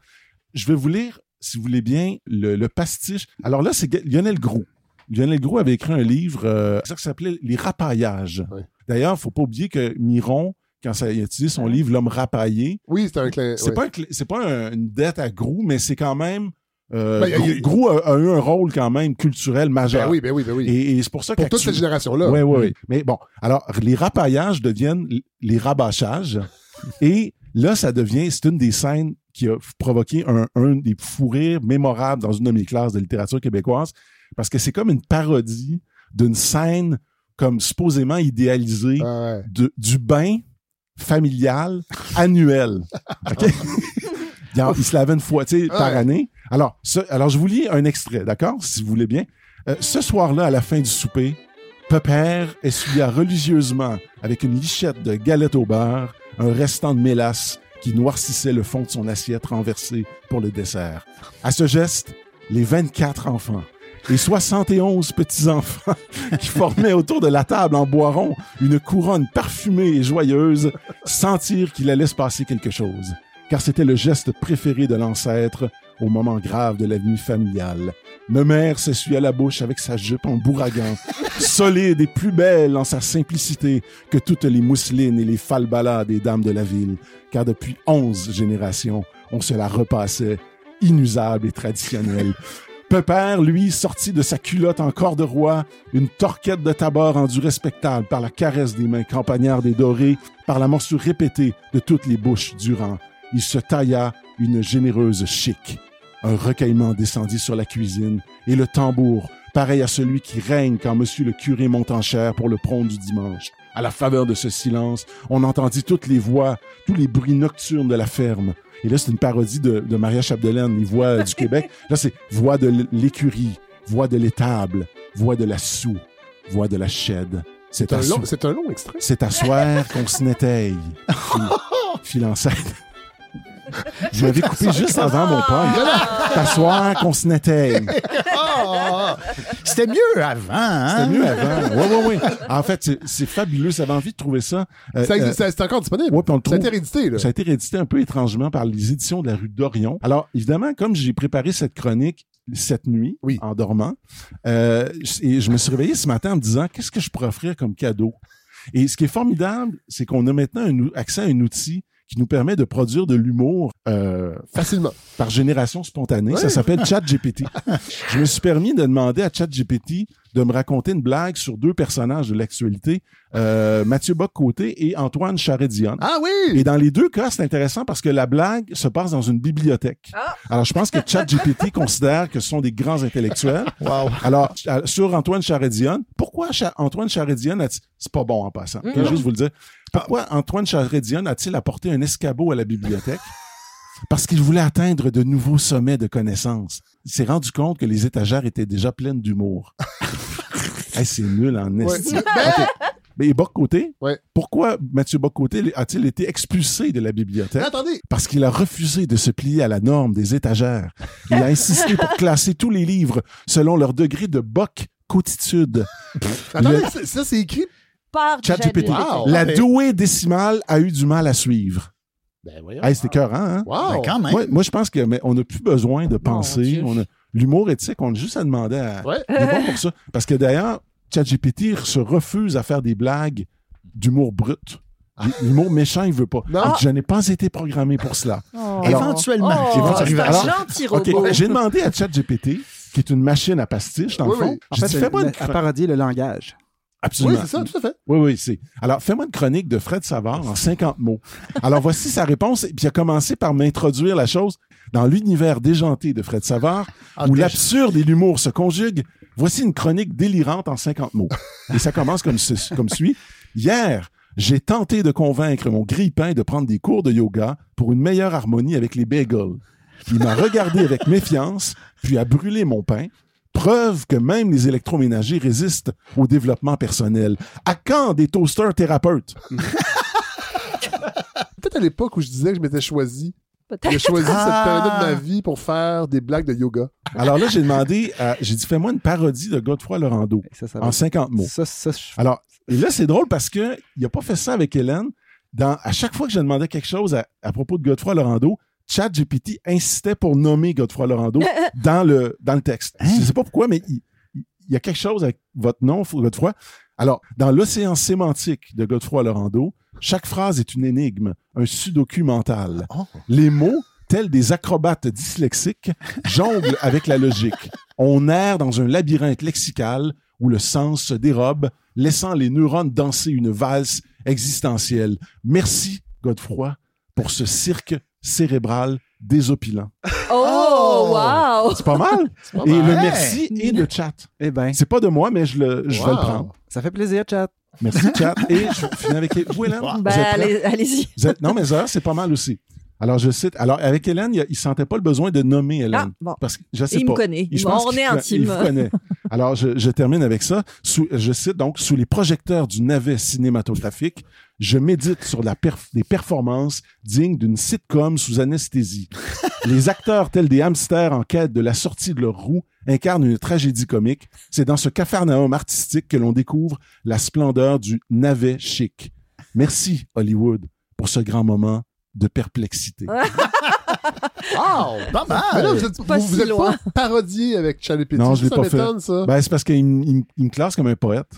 Je vais vous lire, si vous voulez bien, le, le pastiche. Alors là, c'est Lionel Gros. Lionel Gros avait écrit un livre euh, ça qui s'appelait Les rapaillages. Oui. D'ailleurs, faut pas oublier que Miron, quand ça, il a utilisé son livre L'homme rapaillé, Oui, c'est un clin. c'est oui. pas un cl- c'est pas un- une dette à Grou, mais c'est quand même euh, Ben, a- eu un rôle quand même culturel majeur. Ben oui, ben oui, ben oui. Et, et c'est pour ça Pour toute cette génération-là. oui, oui, oui. Mais bon, alors, les rapaillages deviennent les rabâchages. et là, ça devient, c'est une des scènes qui a provoqué un, un des fous rires mémorables dans une de mes classes de littérature québécoise, parce que c'est comme une parodie d'une scène comme supposément idéalisée Ah ouais. de, du bain familial annuel. OK? Il, en- il se lavait une fois, tu sais, par Ouais. année. Alors, ce- alors, je vous lis un extrait, d'accord? Si vous voulez bien. Euh, ce soir-là, à la fin du souper, Pepper essuya religieusement, avec une lichette de galette au beurre, un restant de mélasse qui noircissait le fond de son assiette renversée pour le dessert. À ce geste, les 24 enfants et 71 petits-enfants qui formaient autour de la table en bois rond une couronne parfumée et joyeuse sentirent qu'il allait se passer quelque chose. Car c'était le geste préféré de l'ancêtre au moment grave de la vie familiale. Ma mère s'essuya la bouche avec sa jupe en bourragan, solide et plus belle en sa simplicité que toutes les mousselines et les falbalas des dames de la ville, car depuis onze générations, on se la repassait, inusable et traditionnelle. Pepère, lui, sortit de sa culotte en corps de roi, une torquette de tabac rendue respectable par la caresse des mains campagnardes et dorées, par la morsure répétée de toutes les bouches durant. Il se tailla une généreuse chic. Un recueillement descendit sur la cuisine, et le tambour, pareil à celui qui règne quand monsieur le curé monte en chair pour le prône du dimanche. À la faveur de ce silence, on entendit toutes les voix, tous les bruits nocturnes de la ferme. Et là, c'est une parodie de, de Maria Chapdelaine, les voix euh, du Québec. Là, c'est voix de l'écurie, voix de l'étable, voix de la soue, voix de la shed. C'est un, long, un long extrait. c'est à soir qu'on se. Fil Je m'avais coupé juste avant mon père. T'asseoir qu'on se n'étaye. C'était mieux avant, hein? C'était mieux avant. Oui, oui, oui. En fait, c'est- fabuleux. Ça avait envie de trouver ça. Euh, Ça euh, c'est encore disponible. ouais, puis on le ça a trouve- été réédité, là. Ça a été réédité un peu étrangement par les éditions de la rue d'Orion. Alors, évidemment, comme j'ai préparé cette chronique cette nuit, Oui. en dormant, euh, et je me suis réveillé ce matin en me disant, qu'est-ce que je pourrais offrir comme cadeau? Et ce qui est formidable, c'est qu'on a maintenant un accès à un outil qui nous permet de produire de l'humour euh, Facilement. par génération spontanée. Ça s'appelle ChatGPT. je me suis permis de demander à ChatGPT de me raconter une blague sur deux personnages de l'actualité, euh, Mathieu Bock-Côté et Antoine Charret-Dion. Ah oui! Et dans les deux cas, c'est intéressant parce que la blague se passe dans une bibliothèque. Ah. Alors, je pense que ChatGPT considère que ce sont des grands intellectuels. Wow. Alors, euh, sur Antoine Charret-Dion, pourquoi Cha- Antoine Charret-Dion a C'est pas bon en passant. Je vais juste vous le dire. Pourquoi Antoine Charret-Dion a-t-il apporté un escabeau à la bibliothèque? Parce qu'il voulait atteindre de nouveaux sommets de connaissances. Il s'est rendu compte que les étagères étaient déjà pleines d'humour. Hey, c'est nul en Ouais. esti. OK. Mais Bock-Côté, Ouais. pourquoi Mathieu Bock-Côté a-t-il été expulsé de la bibliothèque? Mais attendez, Parce qu'il a refusé de se plier à la norme des étagères. Il a insisté pour classer tous les livres selon leur degré de boc-côtitude. attendez, Le- ça, ça, c'est écrit. Par ChatGPT. Wow. La douée décimale a eu du mal à suivre. Ben voyons. Hey, c'était cœur, hein? Wow! Ben, quand même. Moi, moi, je pense que mais on n'a plus besoin de penser. Dieu. On a l'humour éthique, on a juste à demander à. Ouais. Bon pour ça. Parce que d'ailleurs, ChatGPT se refuse à faire des blagues d'humour brut. L'humour méchant, il veut pas. Non. Je n'ai pas été programmé pour cela. Oh. Alors- Éventuellement. Oh, Éventuellement. Alors- gentil robot. j'ai demandé à ChatGPT, qui est une machine à pastiche, dans Oui, le fond. oui. En J'ai fait, dit, fais-moi une à parodier le langage. Oui, Absolument. c'est ça, tout à fait. Oui, oui, c'est. Alors, fais-moi une chronique de Fred Savard en 50 mots. Alors, voici sa réponse. Et puis, il a commencé par m'introduire la chose dans l'univers déjanté de Fred Savard, Ah, où l'absurde et l'humour se conjuguent. Voici une chronique délirante en 50 mots. Et ça commence comme, ce- comme suit. Hier, j'ai tenté de convaincre mon grille-pain de prendre des cours de yoga pour une meilleure harmonie avec les bagels. Il m'a regardé avec méfiance, puis a brûlé mon pain. Preuve que même les électroménagers résistent au développement personnel. À quand des toasters thérapeutes? Peut-être à l'époque où je disais que je m'étais choisi. Peut-être. J'ai choisi Ah. cette période de ma vie pour faire des blagues de yoga. Alors là, j'ai demandé, à- j'ai dit, fais-moi une parodie de Godefroy Lorando Ça, ça en va. 50 mots. Ça, ça, je- Alors, et là, c'est drôle parce que il a pas fait ça avec Hélène. Dans, à chaque fois que je demandais quelque chose à, à propos de Godefroy Lorando, ChatGPT insistait pour nommer Godefroy Lorando dans le, dans le texte. Hein? Je sais pas pourquoi, mais il, il y a quelque chose avec votre nom, Godefroy. Alors, dans l'océan sémantique de Godefroy Lorando, chaque phrase est une énigme, un sudoku mental. Oh. Les mots, tels des acrobates dyslexiques, jonglent avec la logique. On erre dans un labyrinthe lexical où le sens se dérobe, laissant les neurones danser une valse existentielle. Merci, Godefroy, pour ce cirque cérébral désopilant. Oh, wow! C'est pas mal? pas Et mal. le merci est de chat. Eh ben, C'est pas de moi, mais je, le, je vais le prendre. ça fait plaisir, chat. Merci, chat. Et je finis avec vous, Hélène. Ben, allez- allez-y. Vous êtes- Non, mais ça, c'est pas mal aussi. Alors, je cite. Alors, avec Hélène, il, il sentait pas le besoin de nommer Hélène. Ah, bon. Parce que je sais Il pas. me connaît. Et je Bon, pense on qu'il est intime. Il vous connaît. Alors, je, je termine avec ça. Sous, je cite donc, sous les projecteurs du navet cinématographique, je médite sur la perf- des performances dignes d'une sitcom sous anesthésie. les acteurs tels des hamsters en quête de la sortie de leur roue incarne une tragédie comique. C'est dans ce cafarnaum artistique que l'on découvre la splendeur du navet chic. Merci, Hollywood, pour ce grand moment de perplexité. Oh, pas Mais là, mal. vous êtes, Pas vous, vous si êtes loin. pas parodié avec Charlie Petit. Non, je l'ai ça pas fait. Ben, c'est parce qu'il me, il me- il me classe comme un poète.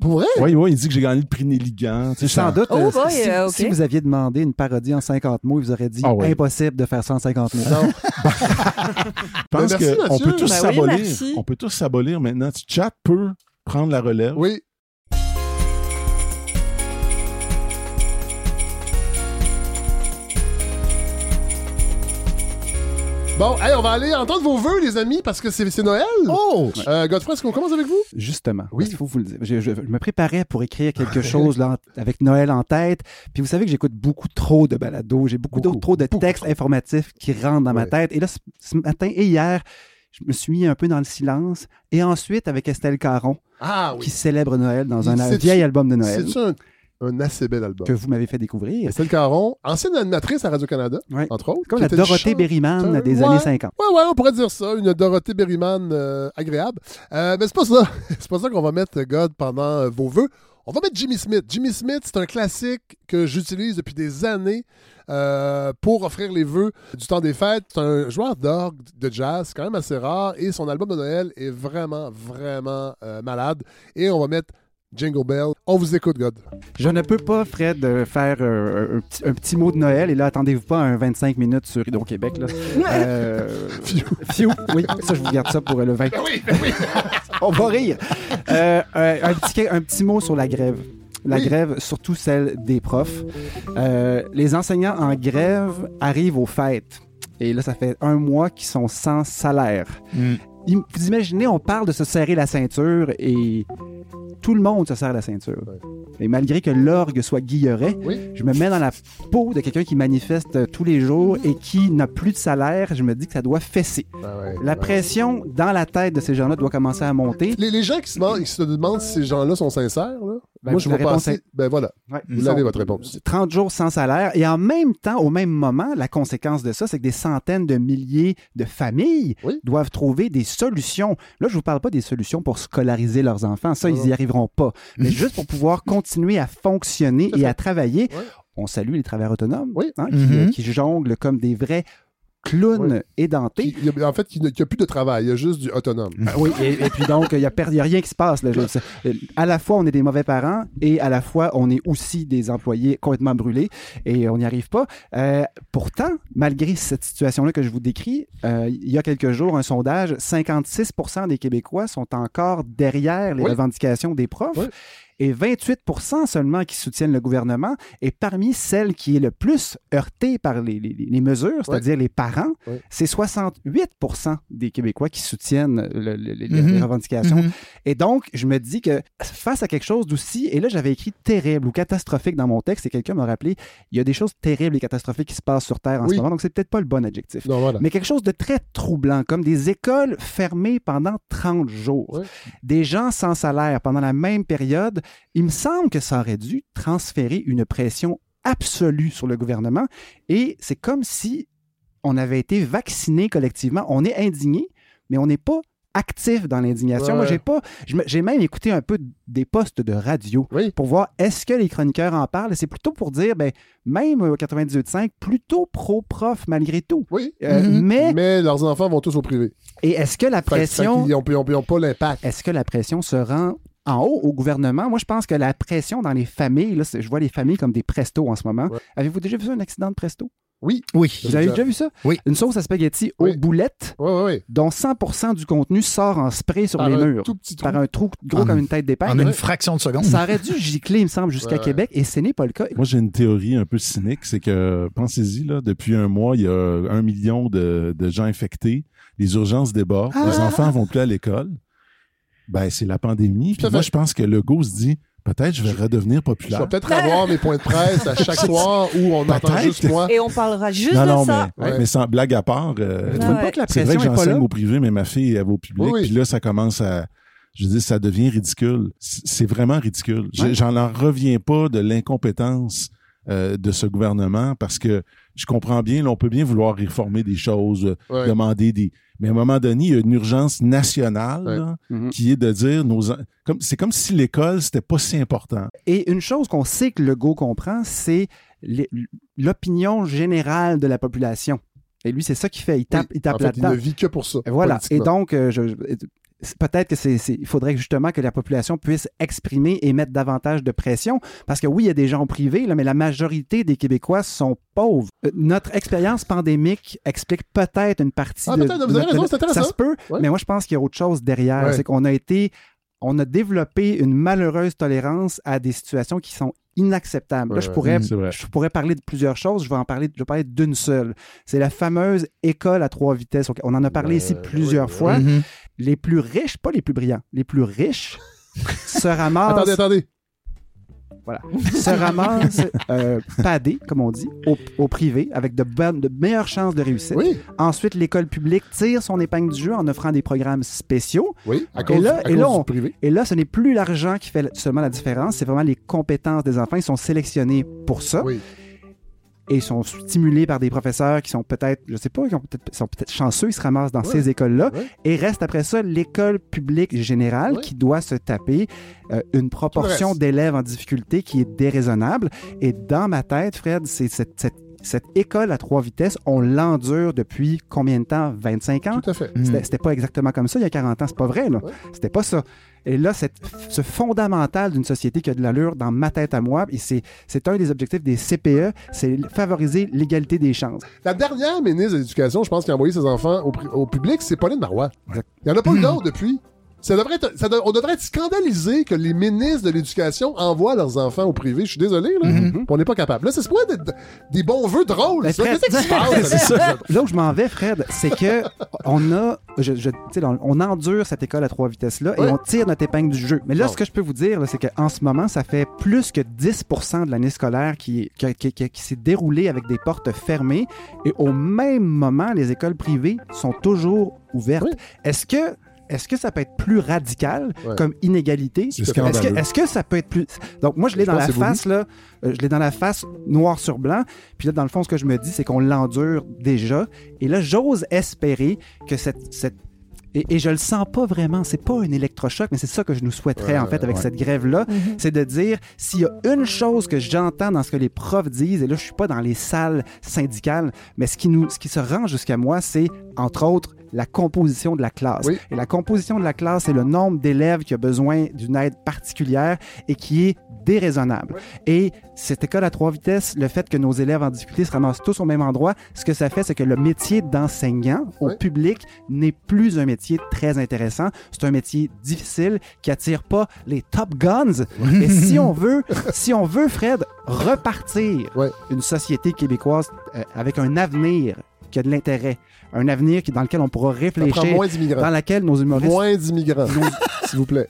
Pour vrai? Oui, oui, il dit que j'ai gagné le prix Néligan. Tu sais, Sans ça- doute, Oh euh, boy, si, euh, si vous aviez demandé une parodie en 50 mots, ils vous auraient dit Ah ouais. impossible de faire 150 mots. Non. Je pense qu'on peut tous Ben s'abolir. on peut tous s'abolir maintenant. Tu chat peut prendre la relève. Oui. Bon, hey, on va aller entendre vos vœux, les amis, parce que c'est Noël. Oh! Euh, Godfrey, est-ce qu'on commence avec vous? Justement. Oui. Qu'il faut vous le dire. Je, je- je me préparais pour écrire quelque chose là, avec Noël en tête. Puis vous savez que j'écoute beaucoup trop de balados. J'ai beaucoup, trop de beaucoup textes trop. informatifs qui rentrent dans ma tête. Et là, ce, ce matin et hier, je me suis mis un peu dans le silence. Et ensuite, avec Estelle Caron, Ah qui célèbre Noël dans un vieil album de Noël C'est un, un assez bel album. que vous m'avez fait découvrir. Estelle Caron, ancienne animatrice à Radio-Canada, Ouais. entre autres. Comme la Dorothée Berryman des Ouais. années 50. Ouais, ouais, on pourrait dire ça, une Dorothée Berryman euh, agréable. Euh, mais c'est pas ça. c'est pas ça qu'on va mettre, God, pendant euh, vos vœux. On va mettre Jimmy Smith. Jimmy Smith, c'est un classique que j'utilise depuis des années euh, pour offrir les vœux du temps des fêtes. C'est un joueur d'orgue de jazz, quand même assez rare, et son album de Noël est vraiment, vraiment euh, malade. Et on va mettre Jingle Bell. On vous écoute, God. Je ne peux pas, Fred, euh, faire euh, un, petit, un petit mot de Noël. Et là, attendez-vous pas un 25 minutes sur Hydro-Québec. là. Euh, Fiu. Oui, ça, je vous garde ça pour le 20. On va rire. Euh, un, petit, un petit mot sur la grève. La Oui. grève, surtout celle des profs. Euh, les enseignants en grève arrivent aux fêtes. Et là, ça fait un mois qu'ils sont sans salaire. Mm. Vous imaginez, on parle de se serrer la ceinture et tout le monde se serre la ceinture. Et malgré que l'orgue soit guilleret, Oui. je me mets dans la peau de quelqu'un qui manifeste euh, tous les jours et qui n'a plus de salaire. Je me dis que ça doit fesser. Ah ouais, La pression dans la tête de ces gens-là doit commencer à monter. Les, les gens qui se, demandent, qui se demandent si ces gens-là sont sincères, là, Ben, moi, je réponse passer. Ben voilà, Ouais. vous Ils l'avez votre réponse. 30 jours sans salaire. Et en même temps, au même moment, la conséquence de ça, c'est que des centaines de milliers de familles Oui. doivent trouver des solutions. Là, je vous parle pas des solutions pour scolariser leurs enfants. Ça, ils y arriveront pas. Mais juste pour pouvoir continuer à fonctionner et à travailler. Ouais. On salue les travailleurs autonomes Oui. hein, qui, Mhm. euh, qui jonglent comme des vrais Qui- y a- en fait, il n'y a, plus de travail, il y a juste du autonome. Ah Oui, et, et puis donc, il n'y a, rien qui se passe. Là. Euh, à la fois, on est des mauvais parents et à la fois, on est aussi des employés complètement brûlés et on n'y arrive pas. Euh, pourtant, malgré cette situation-là que je vous décris, euh, il y a quelques jours, un sondage, 56 des Québécois sont encore derrière les Oui. revendications des profs. Oui. Et 28% seulement qui soutiennent le gouvernement. Et parmi celles qui est le plus heurtée par les, les- les mesures, c'est-à-dire les parents, c'est 68% des Québécois qui soutiennent le- le- les- les Mhm. revendications. Mhm. Et donc, je me dis que face à quelque chose d'aussi, et là, j'avais écrit terrible ou catastrophique dans mon texte, et quelqu'un m'a rappelé, il y a des choses terribles et catastrophiques qui se passent sur Terre en Oui. ce moment, donc c'est peut-être pas le bon adjectif. Non, voilà. Mais quelque chose de très troublant, comme des écoles fermées pendant 30 jours, des gens sans salaire pendant la même période, il me semble que ça aurait dû transférer une pression absolue sur le gouvernement. Et c'est comme si on avait été vaccinés collectivement. On est indigné, mais on n'est pas actif dans l'indignation. Ouais. Moi, j'ai pas, j'ai même écouté un peu des postes de radio Oui. pour voir est-ce que les chroniqueurs en parlent. C'est plutôt pour dire, ben, même au 98.5, plutôt pro-prof malgré tout. Oui. Euh, Mhm. Mais, Mais leurs enfants vont tous au privé. et est-ce que la pression, fait ils ont, ils ont pas l'impact. est-ce que la pression se rend en haut au gouvernement? Moi, je pense que la pression dans les familles, là, je vois les familles comme des prestos en ce moment. Ouais. Avez-vous déjà vu un accident de presto? Oui. Oui. Vous avez déjà- vu ça? Oui. Une sauce à spaghetti Oui. aux boulettes Oui, oui, oui. dont 100% du contenu sort en spray sur Par les murs. tout petit trou. Par un trou gros En- comme une tête d'épingle. En une fraction de seconde. Ça aurait dû gicler, il me semble, jusqu'à Ouais, ouais. Québec, et ce n'est pas le cas. Moi, j'ai une théorie un peu cynique, c'est que, pensez-y, là, depuis un mois, il y a un million de, de gens infectés, les urgences débordent, Ah! les enfants vont plus à l'école. Ben, c'est la pandémie. Puis moi, je pense que le go se dit, peut-être je vais redevenir Je populaire. vais peut-être avoir mes points de presse à chaque soir où on entend juste moi. Et on parlera juste non, de non, ça. mais, Ouais. mais sans blague à part, euh, c'est vrai que j'enseigne au privé, mais ma fille, elle va au public. Oui, oui. Puis là, ça commence à... Je veux dire, ça devient ridicule. C'est vraiment ridicule. Je- Ouais. J'en en reviens pas de l'incompétence euh, de ce gouvernement parce que je comprends bien, là, on peut bien vouloir réformer des choses, euh, Ouais. demander des. Mais à un moment donné, il y a une urgence nationale Ouais. là, Mhm. qui est de dire nos comme c'est comme si l'école c'était pas si important. Et une chose qu'on sait que Legault comprend, c'est l'opinion générale de la population. Et lui, c'est ça qu'il fait. Il tape, il tape en fait, il là-dedans. ne vit que pour ça. Et Voilà. Et donc, euh, je- peut-être que c'est, il faudrait justement que la population puisse exprimer et mettre davantage de pression. Parce que oui, il y a des gens au privé, là, mais la majorité des Québécois sont pauvres. Euh, notre expérience pandémique explique peut-être une partie Ah, de. peut-être, vous avez raison, c'est intéressant. Ça se peut, Ouais. mais moi, je pense qu'il y a autre chose derrière. Ouais. C'est qu'on a été. On a développé une malheureuse tolérance à des situations qui sont inacceptables. Là, je pourrais, je parler de plusieurs choses. Je vais en parler, je vais parler d'une seule. C'est la fameuse école à trois vitesses. On en a parlé Euh, ici oui, plusieurs oui. fois. Mhm. Les plus riches, pas les plus brillants, les plus riches se ramassent, Attendez, attendez. Voilà, se ramassent euh, padés, comme on dit, au, au privé, avec de, bonnes, de meilleures chances de réussite. Oui, Ensuite, l'école publique tire son épingle du jeu en offrant des programmes spéciaux. oui, à cause, là- à et cause là, du on- privé. Et là, ce n'est plus l'argent qui fait seulement la différence, c'est vraiment les compétences des enfants. Ils sont sélectionnés pour ça. Oui. Et sont stimulés par des professeurs qui sont peut-être, je sais pas, qui ont peut-être- sont peut-être chanceux, ils se ramassent dans Ouais. ces écoles-là. Ouais. Et reste après ça l'école publique générale Ouais. qui doit se taper euh, une proportion d'élèves en difficulté qui est déraisonnable. Et dans ma tête, Fred, c'est cette, cette, cette école à trois vitesses, on l'endure depuis combien de temps? 25 ans? Tout à fait. C'était c'était pas exactement comme ça il y a 40 ans, c'est pas vrai, là. Ouais. C'était pas ça. Et là, cette- ce fondamental d'une société qui a de l'allure dans ma tête à moi, et c'est c'est un des objectifs des CPE, c'est favoriser l'égalité des chances. La dernière ministre de l'Éducation, je pense, qui a envoyé ses enfants au, public, c'est Pauline Marois. Exact. Il n'y en a pas eu d'autres depuis? Ça devrait être, ça de- on devrait être scandalisé que les ministres de l'Éducation envoient leurs enfants au privé. Je suis désolé, là. Puis On n'est pas capable. Là, c'est pas des, des bons vœux drôles. Ben. Fred, qui passe? ça. Là où je m'en vais, Fred, c'est que on a, je, je- on, endure cette école à trois vitesses là Ouais. et on tire notre épingle du jeu. Mais là, ce que je peux vous dire, là, c'est qu'en ce moment, ça fait plus que 10% de l'année scolaire qui, qui, qui- qui- qui s'est déroulée avec des portes fermées et au même moment, les écoles privées sont toujours ouvertes. Oui. Est-ce que est-ce que ça peut être plus radical Ouais. comme inégalité? C'est Est-ce que, est-ce que ça peut être plus. Donc, moi, je l'ai dans la voulu. face, là. euh, je l'ai dans la face noir sur blanc. Puis là, dans le fond, ce que je me dis, c'est qu'on l'endure déjà. Et là, j'ose espérer que cette. cette et, et je le sens pas vraiment. C'est pas un électrochoc, mais c'est ça que je nous souhaiterais, Ouais, en fait, avec ouais. cette grève-là. Mhm. C'est de dire, s'il y a une chose que j'entends dans ce que les profs disent, et là, je suis pas dans les salles syndicales, mais ce qui, nous, ce qui se rend jusqu'à moi, c'est, entre autres, la composition de la classe. Oui. Et la composition de la classe, c'est le nombre d'élèves qui a besoin d'une aide particulière et qui est déraisonnable. Et cette école à trois vitesses, le fait que nos élèves en difficulté se ramassent tous au même endroit, ce que ça fait, c'est que le métier d'enseignant au Oui. public n'est plus un métier très intéressant. C'est un métier difficile qui attire pas les top guns. Et si on veut, si on veut, Fred, repartir une société québécoise euh, avec un avenir qui a de l'intérêt, un avenir qui, dans lequel on pourra réfléchir, moins d'immigrants. dans laquelle nos humoristes Moins d'immigrants, s'il vous plaît.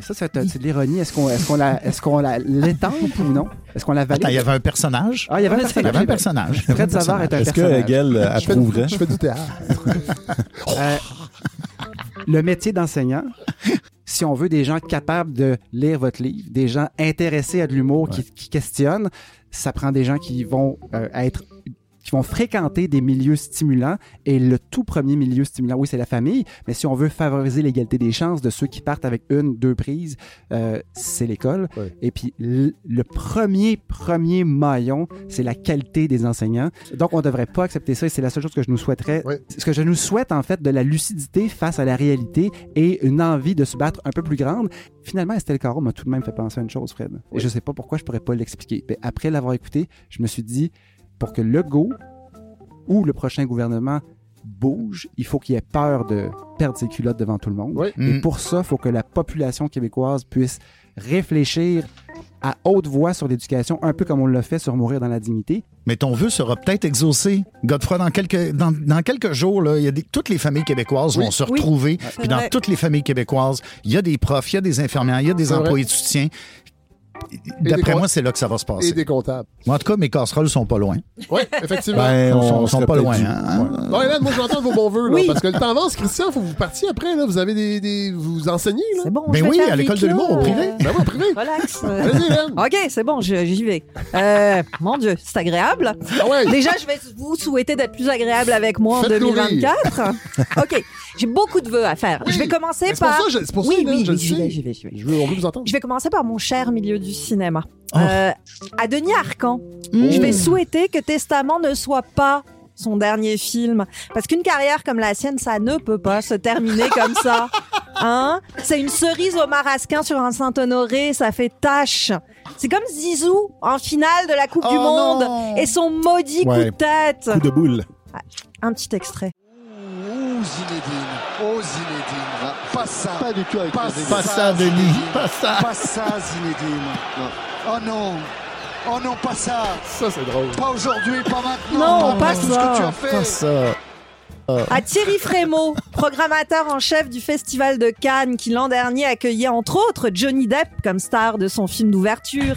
ça, c'est de l'ironie. Est-ce qu'on est qu'on la, est qu'on la l'étampe ou non? Est-ce qu'on la valide? Attends, il y avait un personnage. Ah, il y avait un Il y personnage. avait un personnage. Fred Savard est un Est-ce que personnage. Hegel euh, Je fais, approuverait? je fais du théâtre. Euh, le métier d'enseignant, si on veut des gens capables de lire votre livre, des gens intéressés à de l'humour, qui, qui questionnent, ça prend des gens qui vont euh, être qui vont fréquenter des milieux stimulants et le tout premier milieu stimulant, oui, c'est la famille, mais si on veut favoriser l'égalité des chances de ceux qui partent avec une, deux prises, euh, c'est l'école. Et puis le premier, premier maillon, c'est la qualité des enseignants. Donc on ne devrait pas accepter ça et c'est la seule chose que je nous souhaiterais. Ce que je nous souhaite, en fait, de la lucidité face à la réalité et une envie de se battre un peu plus grande. Finalement, Estelle Caron m'a tout de même fait penser à une chose, Fred. Et je sais pas pourquoi je pourrais pas l'expliquer. Mais après l'avoir écouté, je me suis dit, pour que le go ou le prochain gouvernement bouge, il faut qu'il ait peur de perdre ses culottes devant tout le monde. Oui. Et Mm. pour ça, il faut que la population québécoise puisse réfléchir à haute voix sur l'éducation, un peu comme on l'a fait sur Mourir dans la dignité. Mais ton vœu sera peut-être exaucé. Godefroy, dans quelques, dans, dans quelques jours, là, il y a des, toutes les familles québécoises Oui. vont se retrouver. Puis dans toutes les familles québécoises, il y a des profs, il y a des infirmières, il y a des employés de soutien. D'après moi, c'est là que ça va se Et passer. des comptables. Moi, en tout cas, mes casseroles sont pas loin. Oui, effectivement. Ben, Ils sont, on sont pas loin. hein? Ouais. Bon, Hélène, moi, je vais entendre vos bons voeux, là, Oui. parce que le temps avance. Christian, faut que vous partiez après, là. Vous avez des, des vous enseignez, là. C'est bon. Ben oui, à l'école de l'humour, au privé. Ben oui, en privé. Relax. Vas-y, Hélène. OK, c'est bon, je- j'y vais. Euh, mon Dieu, c'est agréable. Ah ouais. Déjà, je vais vous souhaiter d'être plus agréable avec moi en Faites-nous 2024. OK, j'ai beaucoup de vœux à faire. Oui. Je vais commencer Mais C'est pour par... ça, je- c'est pour ça, oui, oui, je oui, vais, vais, vais. Je veux, on veut vous entendre. Je vais commencer par mon cher milieu du cinéma. Oh. Euh, à Denis Arcan, je vais souhaiter que Testament ne soit pas son dernier film. Parce qu'une carrière comme la sienne, ça ne peut pas se terminer comme ça. Hein? C'est une cerise au marasquin sur un Saint-Honoré, ça fait tâche. C'est comme Zizou en finale de la Coupe Oh du Monde non. et son maudit coup de tête. Coup de boule. Un petit extrait. Oh Zinedine, oh Zinedine, pas ça. Pas du tout avec Pas Zinedine. Pas ça, Denis. Pas ça. Pas ça Zinedine. Oh non, oh non, pas ça. Ça, c'est drôle. Pas aujourd'hui, pas maintenant. Non, Après pas tout ce ça. que tu as fait. Pas ça. À Thierry Frémaux, programmateur en chef du Festival de Cannes, qui l'an dernier accueillait entre autres Johnny Depp comme star de son film d'ouverture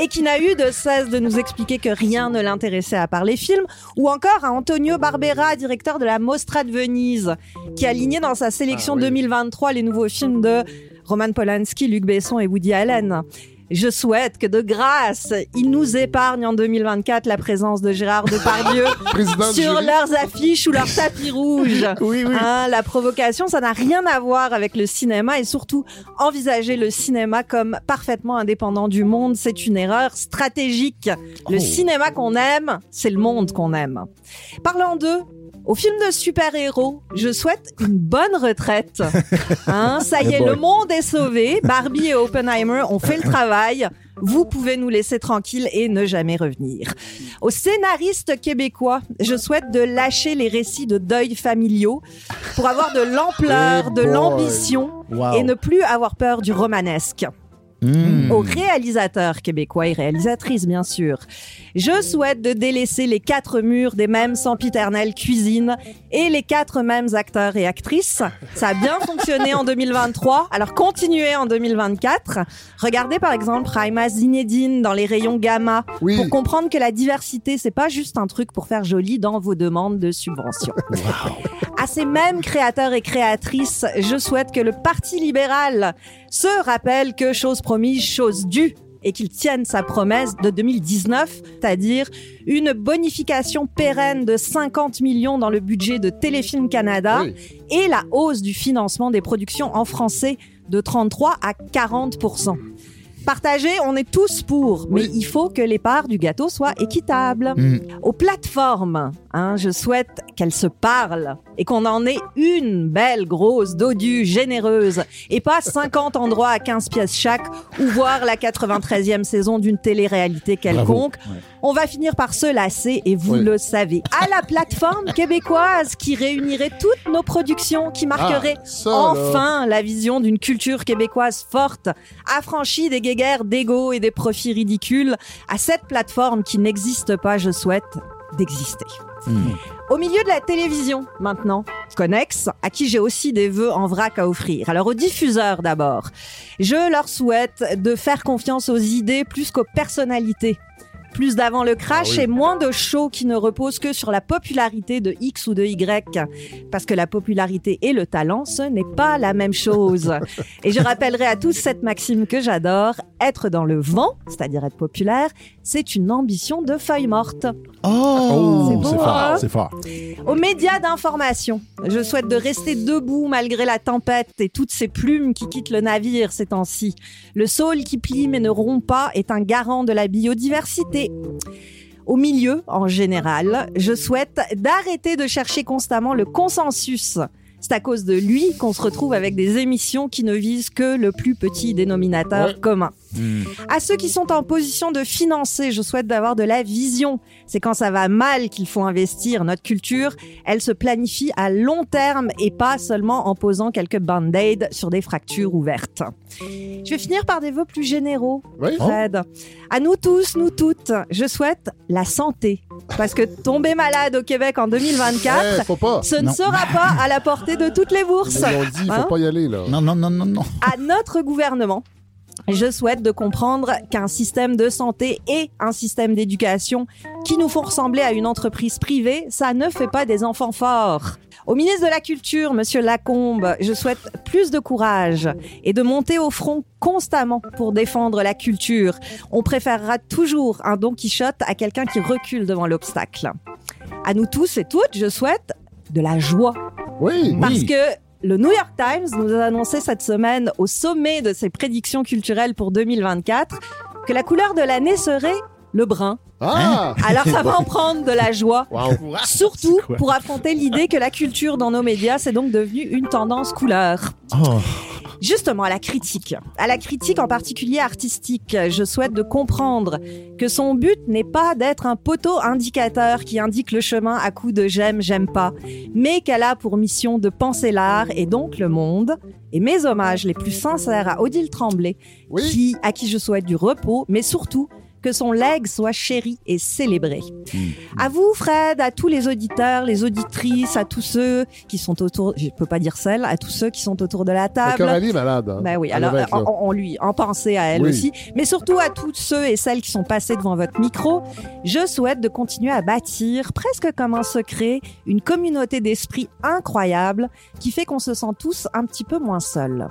et qui n'a eu de cesse de nous expliquer que rien ne l'intéressait à part les films, ou encore à Antonio Barbera, directeur de la Mostra de Venise, qui a aligné dans sa sélection Ah oui. 2023 les nouveaux films de Roman Polanski, Luc Besson et Woody Allen. Je souhaite que de grâce, ils nous épargnent en 2024 la présence de Gérard Depardieu sur leurs affiches ou leurs tapis rouges. Oui, oui. Hein, la provocation, ça n'a rien à voir avec le cinéma et surtout envisager le cinéma comme parfaitement indépendant du monde, c'est une erreur stratégique. Le Oh. cinéma qu'on aime, c'est le monde qu'on aime. Parlant d'eux, au film de super-héros, je souhaite une bonne retraite. Hein, ça y est, le monde est sauvé. Barbie et Oppenheimer ont fait le travail. Vous pouvez nous laisser tranquilles et ne jamais revenir. Aux scénaristes québécois, je souhaite de lâcher les récits de deuil familiaux pour avoir de l'ampleur, de l'ambition Wow. et ne plus avoir peur du romanesque. Mm. Aux réalisateurs québécois et réalisatrices, bien sûr. Je souhaite de délaisser les quatre murs des mêmes sempiternelles cuisines et les quatre mêmes acteurs et actrices. Ça a bien fonctionné en 2023, alors continuez en 2024. Regardez par exemple Raima Zinedine dans les rayons gamma Oui. pour comprendre que la diversité, c'est pas juste un truc pour faire joli dans vos demandes de subventions. À ces mêmes créateurs et créatrices, je souhaite que le Parti libéral se rappelle que chose promise, chose due et qu'il tienne sa promesse de 2019, c'est-à-dire une bonification pérenne de 50 millions dans le budget de Téléfilm Canada Oui. et la hausse du financement des productions en français de 33 à 40 Partagé, on est tous pour, mais Oui. il faut que les parts du gâteau soient équitables. Mm. Aux plateformes, hein, je souhaite qu'elles se parlent et qu'on en ait une belle grosse dodue généreuse et pas 50 endroits à 15 pièces chaque ou voir la 93e saison d'une télé-réalité quelconque. On va finir par se lasser et vous le savez. À la plateforme québécoise qui réunirait toutes nos productions, qui marquerait Ah, là. enfin la vision d'une culture québécoise forte, affranchie des guéguerres d'ego et des profits ridicules. À cette plateforme qui n'existe pas, je souhaite d'exister. Au milieu de la télévision, maintenant, Connex, à qui j'ai aussi des vœux en vrac à offrir. Alors aux diffuseurs d'abord, je leur souhaite de faire confiance aux idées plus qu'aux personnalités. Plus d'avant le crash Ah oui. et moins de shows qui ne reposent que sur la popularité de X ou de Y. Parce que la popularité et le talent, ce n'est pas la même chose. Et je rappellerai à tous cette maxime que j'adore. Être dans le vent, c'est-à-dire être populaire, c'est une ambition de feuille morte. Oh! C'est fort, hein? c'est fort. Aux médias d'information, je souhaite de rester debout malgré la tempête et toutes ces plumes qui quittent le navire ces temps-ci. Le saule qui plie mais ne rompt pas est un garant de la biodiversité. Au milieu, en général, je souhaite d'arrêter de chercher constamment le consensus. C'est à cause de lui qu'on se retrouve avec des émissions qui ne visent que le plus petit dénominateur Ouais. commun. Mm. À ceux qui sont en position de financer, je souhaite d'avoir de la vision. C'est quand ça va mal qu'il faut investir. Notre culture, elle se planifie à long terme et pas seulement en posant quelques band-aids sur des fractures ouvertes. Je vais finir par des vœux plus généraux, Oui. Fred. À nous tous, nous toutes, je souhaite la santé. Parce que tomber malade au Québec en 2024, Eh, faut pas. ce ne sera pas à la portée de toutes les bourses. L'ont dit, faut Hein pas y aller, là. Non, non, non, non, non. À notre gouvernement, Je souhaite de comprendre qu'un système de santé et un système d'éducation qui nous font ressembler à une entreprise privée, ça ne fait pas des enfants forts. Au ministre de la Culture, Monsieur Lacombe, je souhaite plus de courage et de monter au front constamment pour défendre la culture. On préférera toujours un Don Quichotte à quelqu'un qui recule devant l'obstacle. À nous tous et toutes, je souhaite de la joie. Oui. Parce que le New York Times nous a annoncé cette semaine, au sommet de ses prédictions culturelles pour 2024, que la couleur de l'année serait le brun. Ah! Alors ça va en prendre de la joie. Wow. Surtout pour affronter l'idée que la culture dans nos médias, c'est donc devenu une tendance couleur. Oh. Justement, à la critique. À la critique en particulier artistique, je souhaite de comprendre que son but n'est pas d'être un poteau indicateur qui indique le chemin à coups de j'aime, j'aime pas, mais qu'elle a pour mission de penser l'art et donc le monde. Et mes hommages les plus sincères à Odile Tremblay, Oui. qui, à qui je souhaite du repos, mais surtout que son legs soit chéri et célébré. À vous, Fred, à tous les auditeurs, les auditrices, à tous ceux qui sont autour, je peux pas dire celle, à tous ceux qui sont autour de la table. Coralie est malade. Hein? Ben oui, Elle alors on, lui en pensait à elle Oui. aussi, mais surtout à tous ceux et celles qui sont passés devant votre micro. Je souhaite de continuer à bâtir, presque comme un secret, une communauté d'esprit incroyable qui fait qu'on se sent tous un petit peu moins seuls.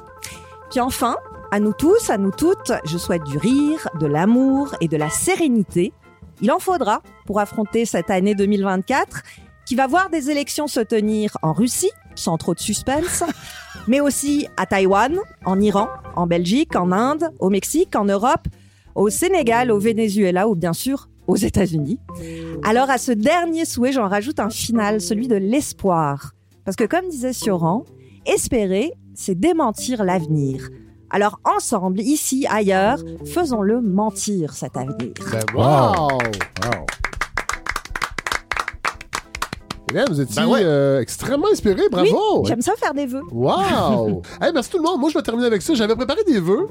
Puis enfin, à nous tous, à nous toutes, je souhaite du rire, de l'amour et de la sérénité. Il en faudra pour affronter cette année 2024 qui va voir des élections se tenir en Russie, sans trop de suspense, mais aussi à Taïwan, en Iran, en Belgique, en Inde, au Mexique, en Europe, au Sénégal, au Venezuela ou bien sûr aux États-Unis. Alors à ce dernier souhait, j'en rajoute un final, celui de l'espoir. Parce que comme disait Sioran, espérer, c'est démentir l'avenir. Alors ensemble, ici, ailleurs, faisons-le mentir cet avenir. Ben, wow! Wow. Hélène, vous étiez Ben ouais. euh, extrêmement inspiré, bravo! J'aime ça faire des vœux. Wow! hey, merci tout le monde. Moi, je vais terminer avec ça. J'avais préparé des vœux,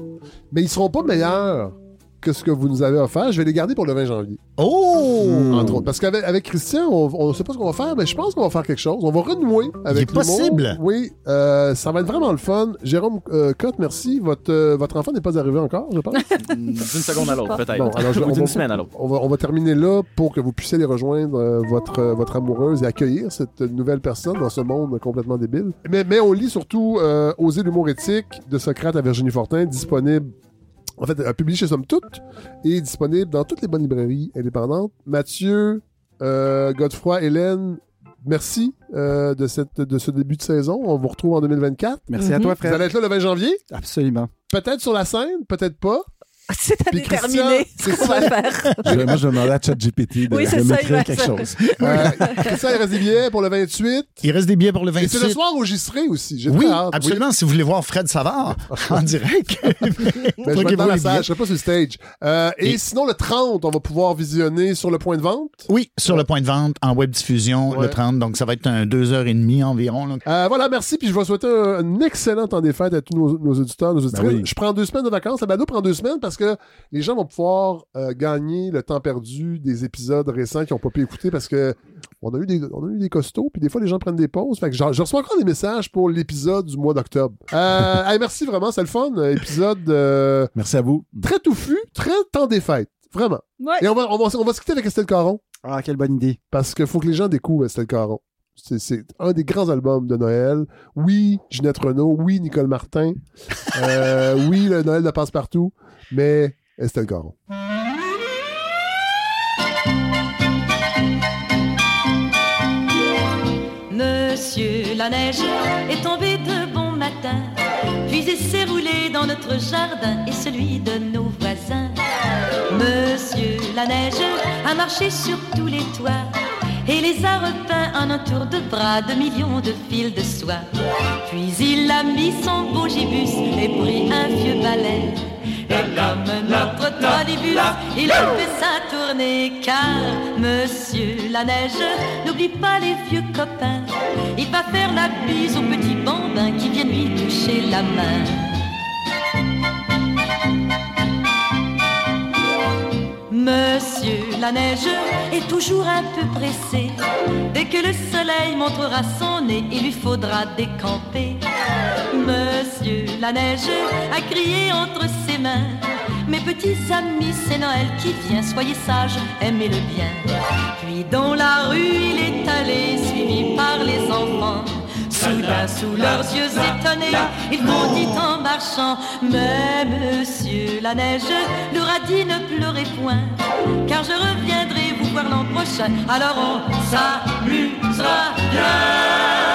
mais ils seront pas meilleurs que ce que vous nous avez offert. Je vais les garder pour le 20 janvier, Oh! entre autres. Parce qu'avec avec Christian, on ne sait pas ce qu'on va faire, mais je pense qu'on va faire quelque chose. On va renouer avec Il est possible. Oui, euh, ça va être vraiment le fun. Jérôme euh, Cotte, merci. Votre, euh, votre enfant n'est pas arrivé encore, je pense. D'une seconde à l'autre, peut-être. Bon, alors je- Ou on d'une va- semaine à l'autre. On va, on va terminer là pour que vous puissiez aller rejoindre euh, votre, euh, votre amoureuse et accueillir cette nouvelle personne dans ce monde complètement débile. Mais, mais on lit surtout euh, Oser l'humour éthique de Socrate à Virginie Fortin, disponible, en fait, publié chez Somme Toute et disponible dans toutes les bonnes librairies indépendantes. Mathieu, euh, Godefroy, Hélène, merci euh, de, cette, de ce début de saison. On vous retrouve en 2024. Merci à Mhm. toi, Vous allez être là le 20 janvier, Absolument. peut-être sur la scène, peut-être pas. C'est à Puis Christian, déterminer c'est ce qu'on ça. va faire. Je- moi, je vais demander à ChatGPT de, Oui, c'est de ça, m'écrire quelque chose. Euh, Christian, il reste des billets pour le 28. Il reste des billets pour le Et c'est le 28. soir enregistré aussi. J'ai Oui, très hâte. absolument. Si vous voulez voir Fred Savard en direct, Oui. Ben, je vais dans la salle, je serai pas sur le stage. Euh, et, Et- sinon, le 30, on va pouvoir visionner sur le point de vente? Oui, sur le point de vente, en web diffusion, Ouais. le 30. Donc, ça va être un deux heures et demie environ. là. Euh, voilà, merci. Puis je vais souhaiter un, un excellent temps des fêtes à tous nos, nos auditeurs, nos auditrices. oui. Je prends deux semaines de vacances. La balado prend deux semaines parce que les gens vont pouvoir euh, gagner le temps perdu des épisodes récents qui n'ont pas pu écouter parce que on a eu des, on a eu des costauds. Puis des fois, les gens prennent des pauses. Fait que je reçois encore des messages pour l'épisode du mois d'octobre. Euh, hey, merci vraiment, c'est le fun. Euh, Épisode euh, Merci à vous. très touffu, très temps des fêtes. Vraiment. Ouais. Et on va, on va, on va se quitter avec Estelle Caron. Ah, quelle bonne idée. Parce qu'il faut que les gens découvrent Estelle Caron. C'est, c'est un des grands albums de Noël. Oui, Ginette Renault. Oui, Nicole Martin. Euh, oui, le Noël de Passe-Partout. Mais Estelle Caron. Monsieur la neige est tombé de bon matin, puis il s'est roulé dans notre jardin et celui de nos voisins. Monsieur la neige a marché sur tous les toits et les a repeints en un tour de bras de millions de fils de soie. Puis il a mis son beau gibus et pris un vieux balai. Comme notre trolleybus, il fait sa tournée car Monsieur la neige n'oublie pas les vieux copains. Il va faire la bise aux petits bambins qui viennent lui toucher la main. Monsieur la neige est toujours un peu pressé. Dès que le soleil montrera son nez, il lui faudra décamper. Monsieur la neige a crié entre ses mains. Mes petits amis, c'est Noël qui vient, soyez sages, aimez-le bien. Puis dans la rue, il est allé, suivi par les enfants. Soudain, sous leurs yeux étonnés, il dit en marchant. Mais monsieur la neige leur a dit ne pleurez point, car je reviendrai vous voir l'an prochain. Alors on s'amusera bien.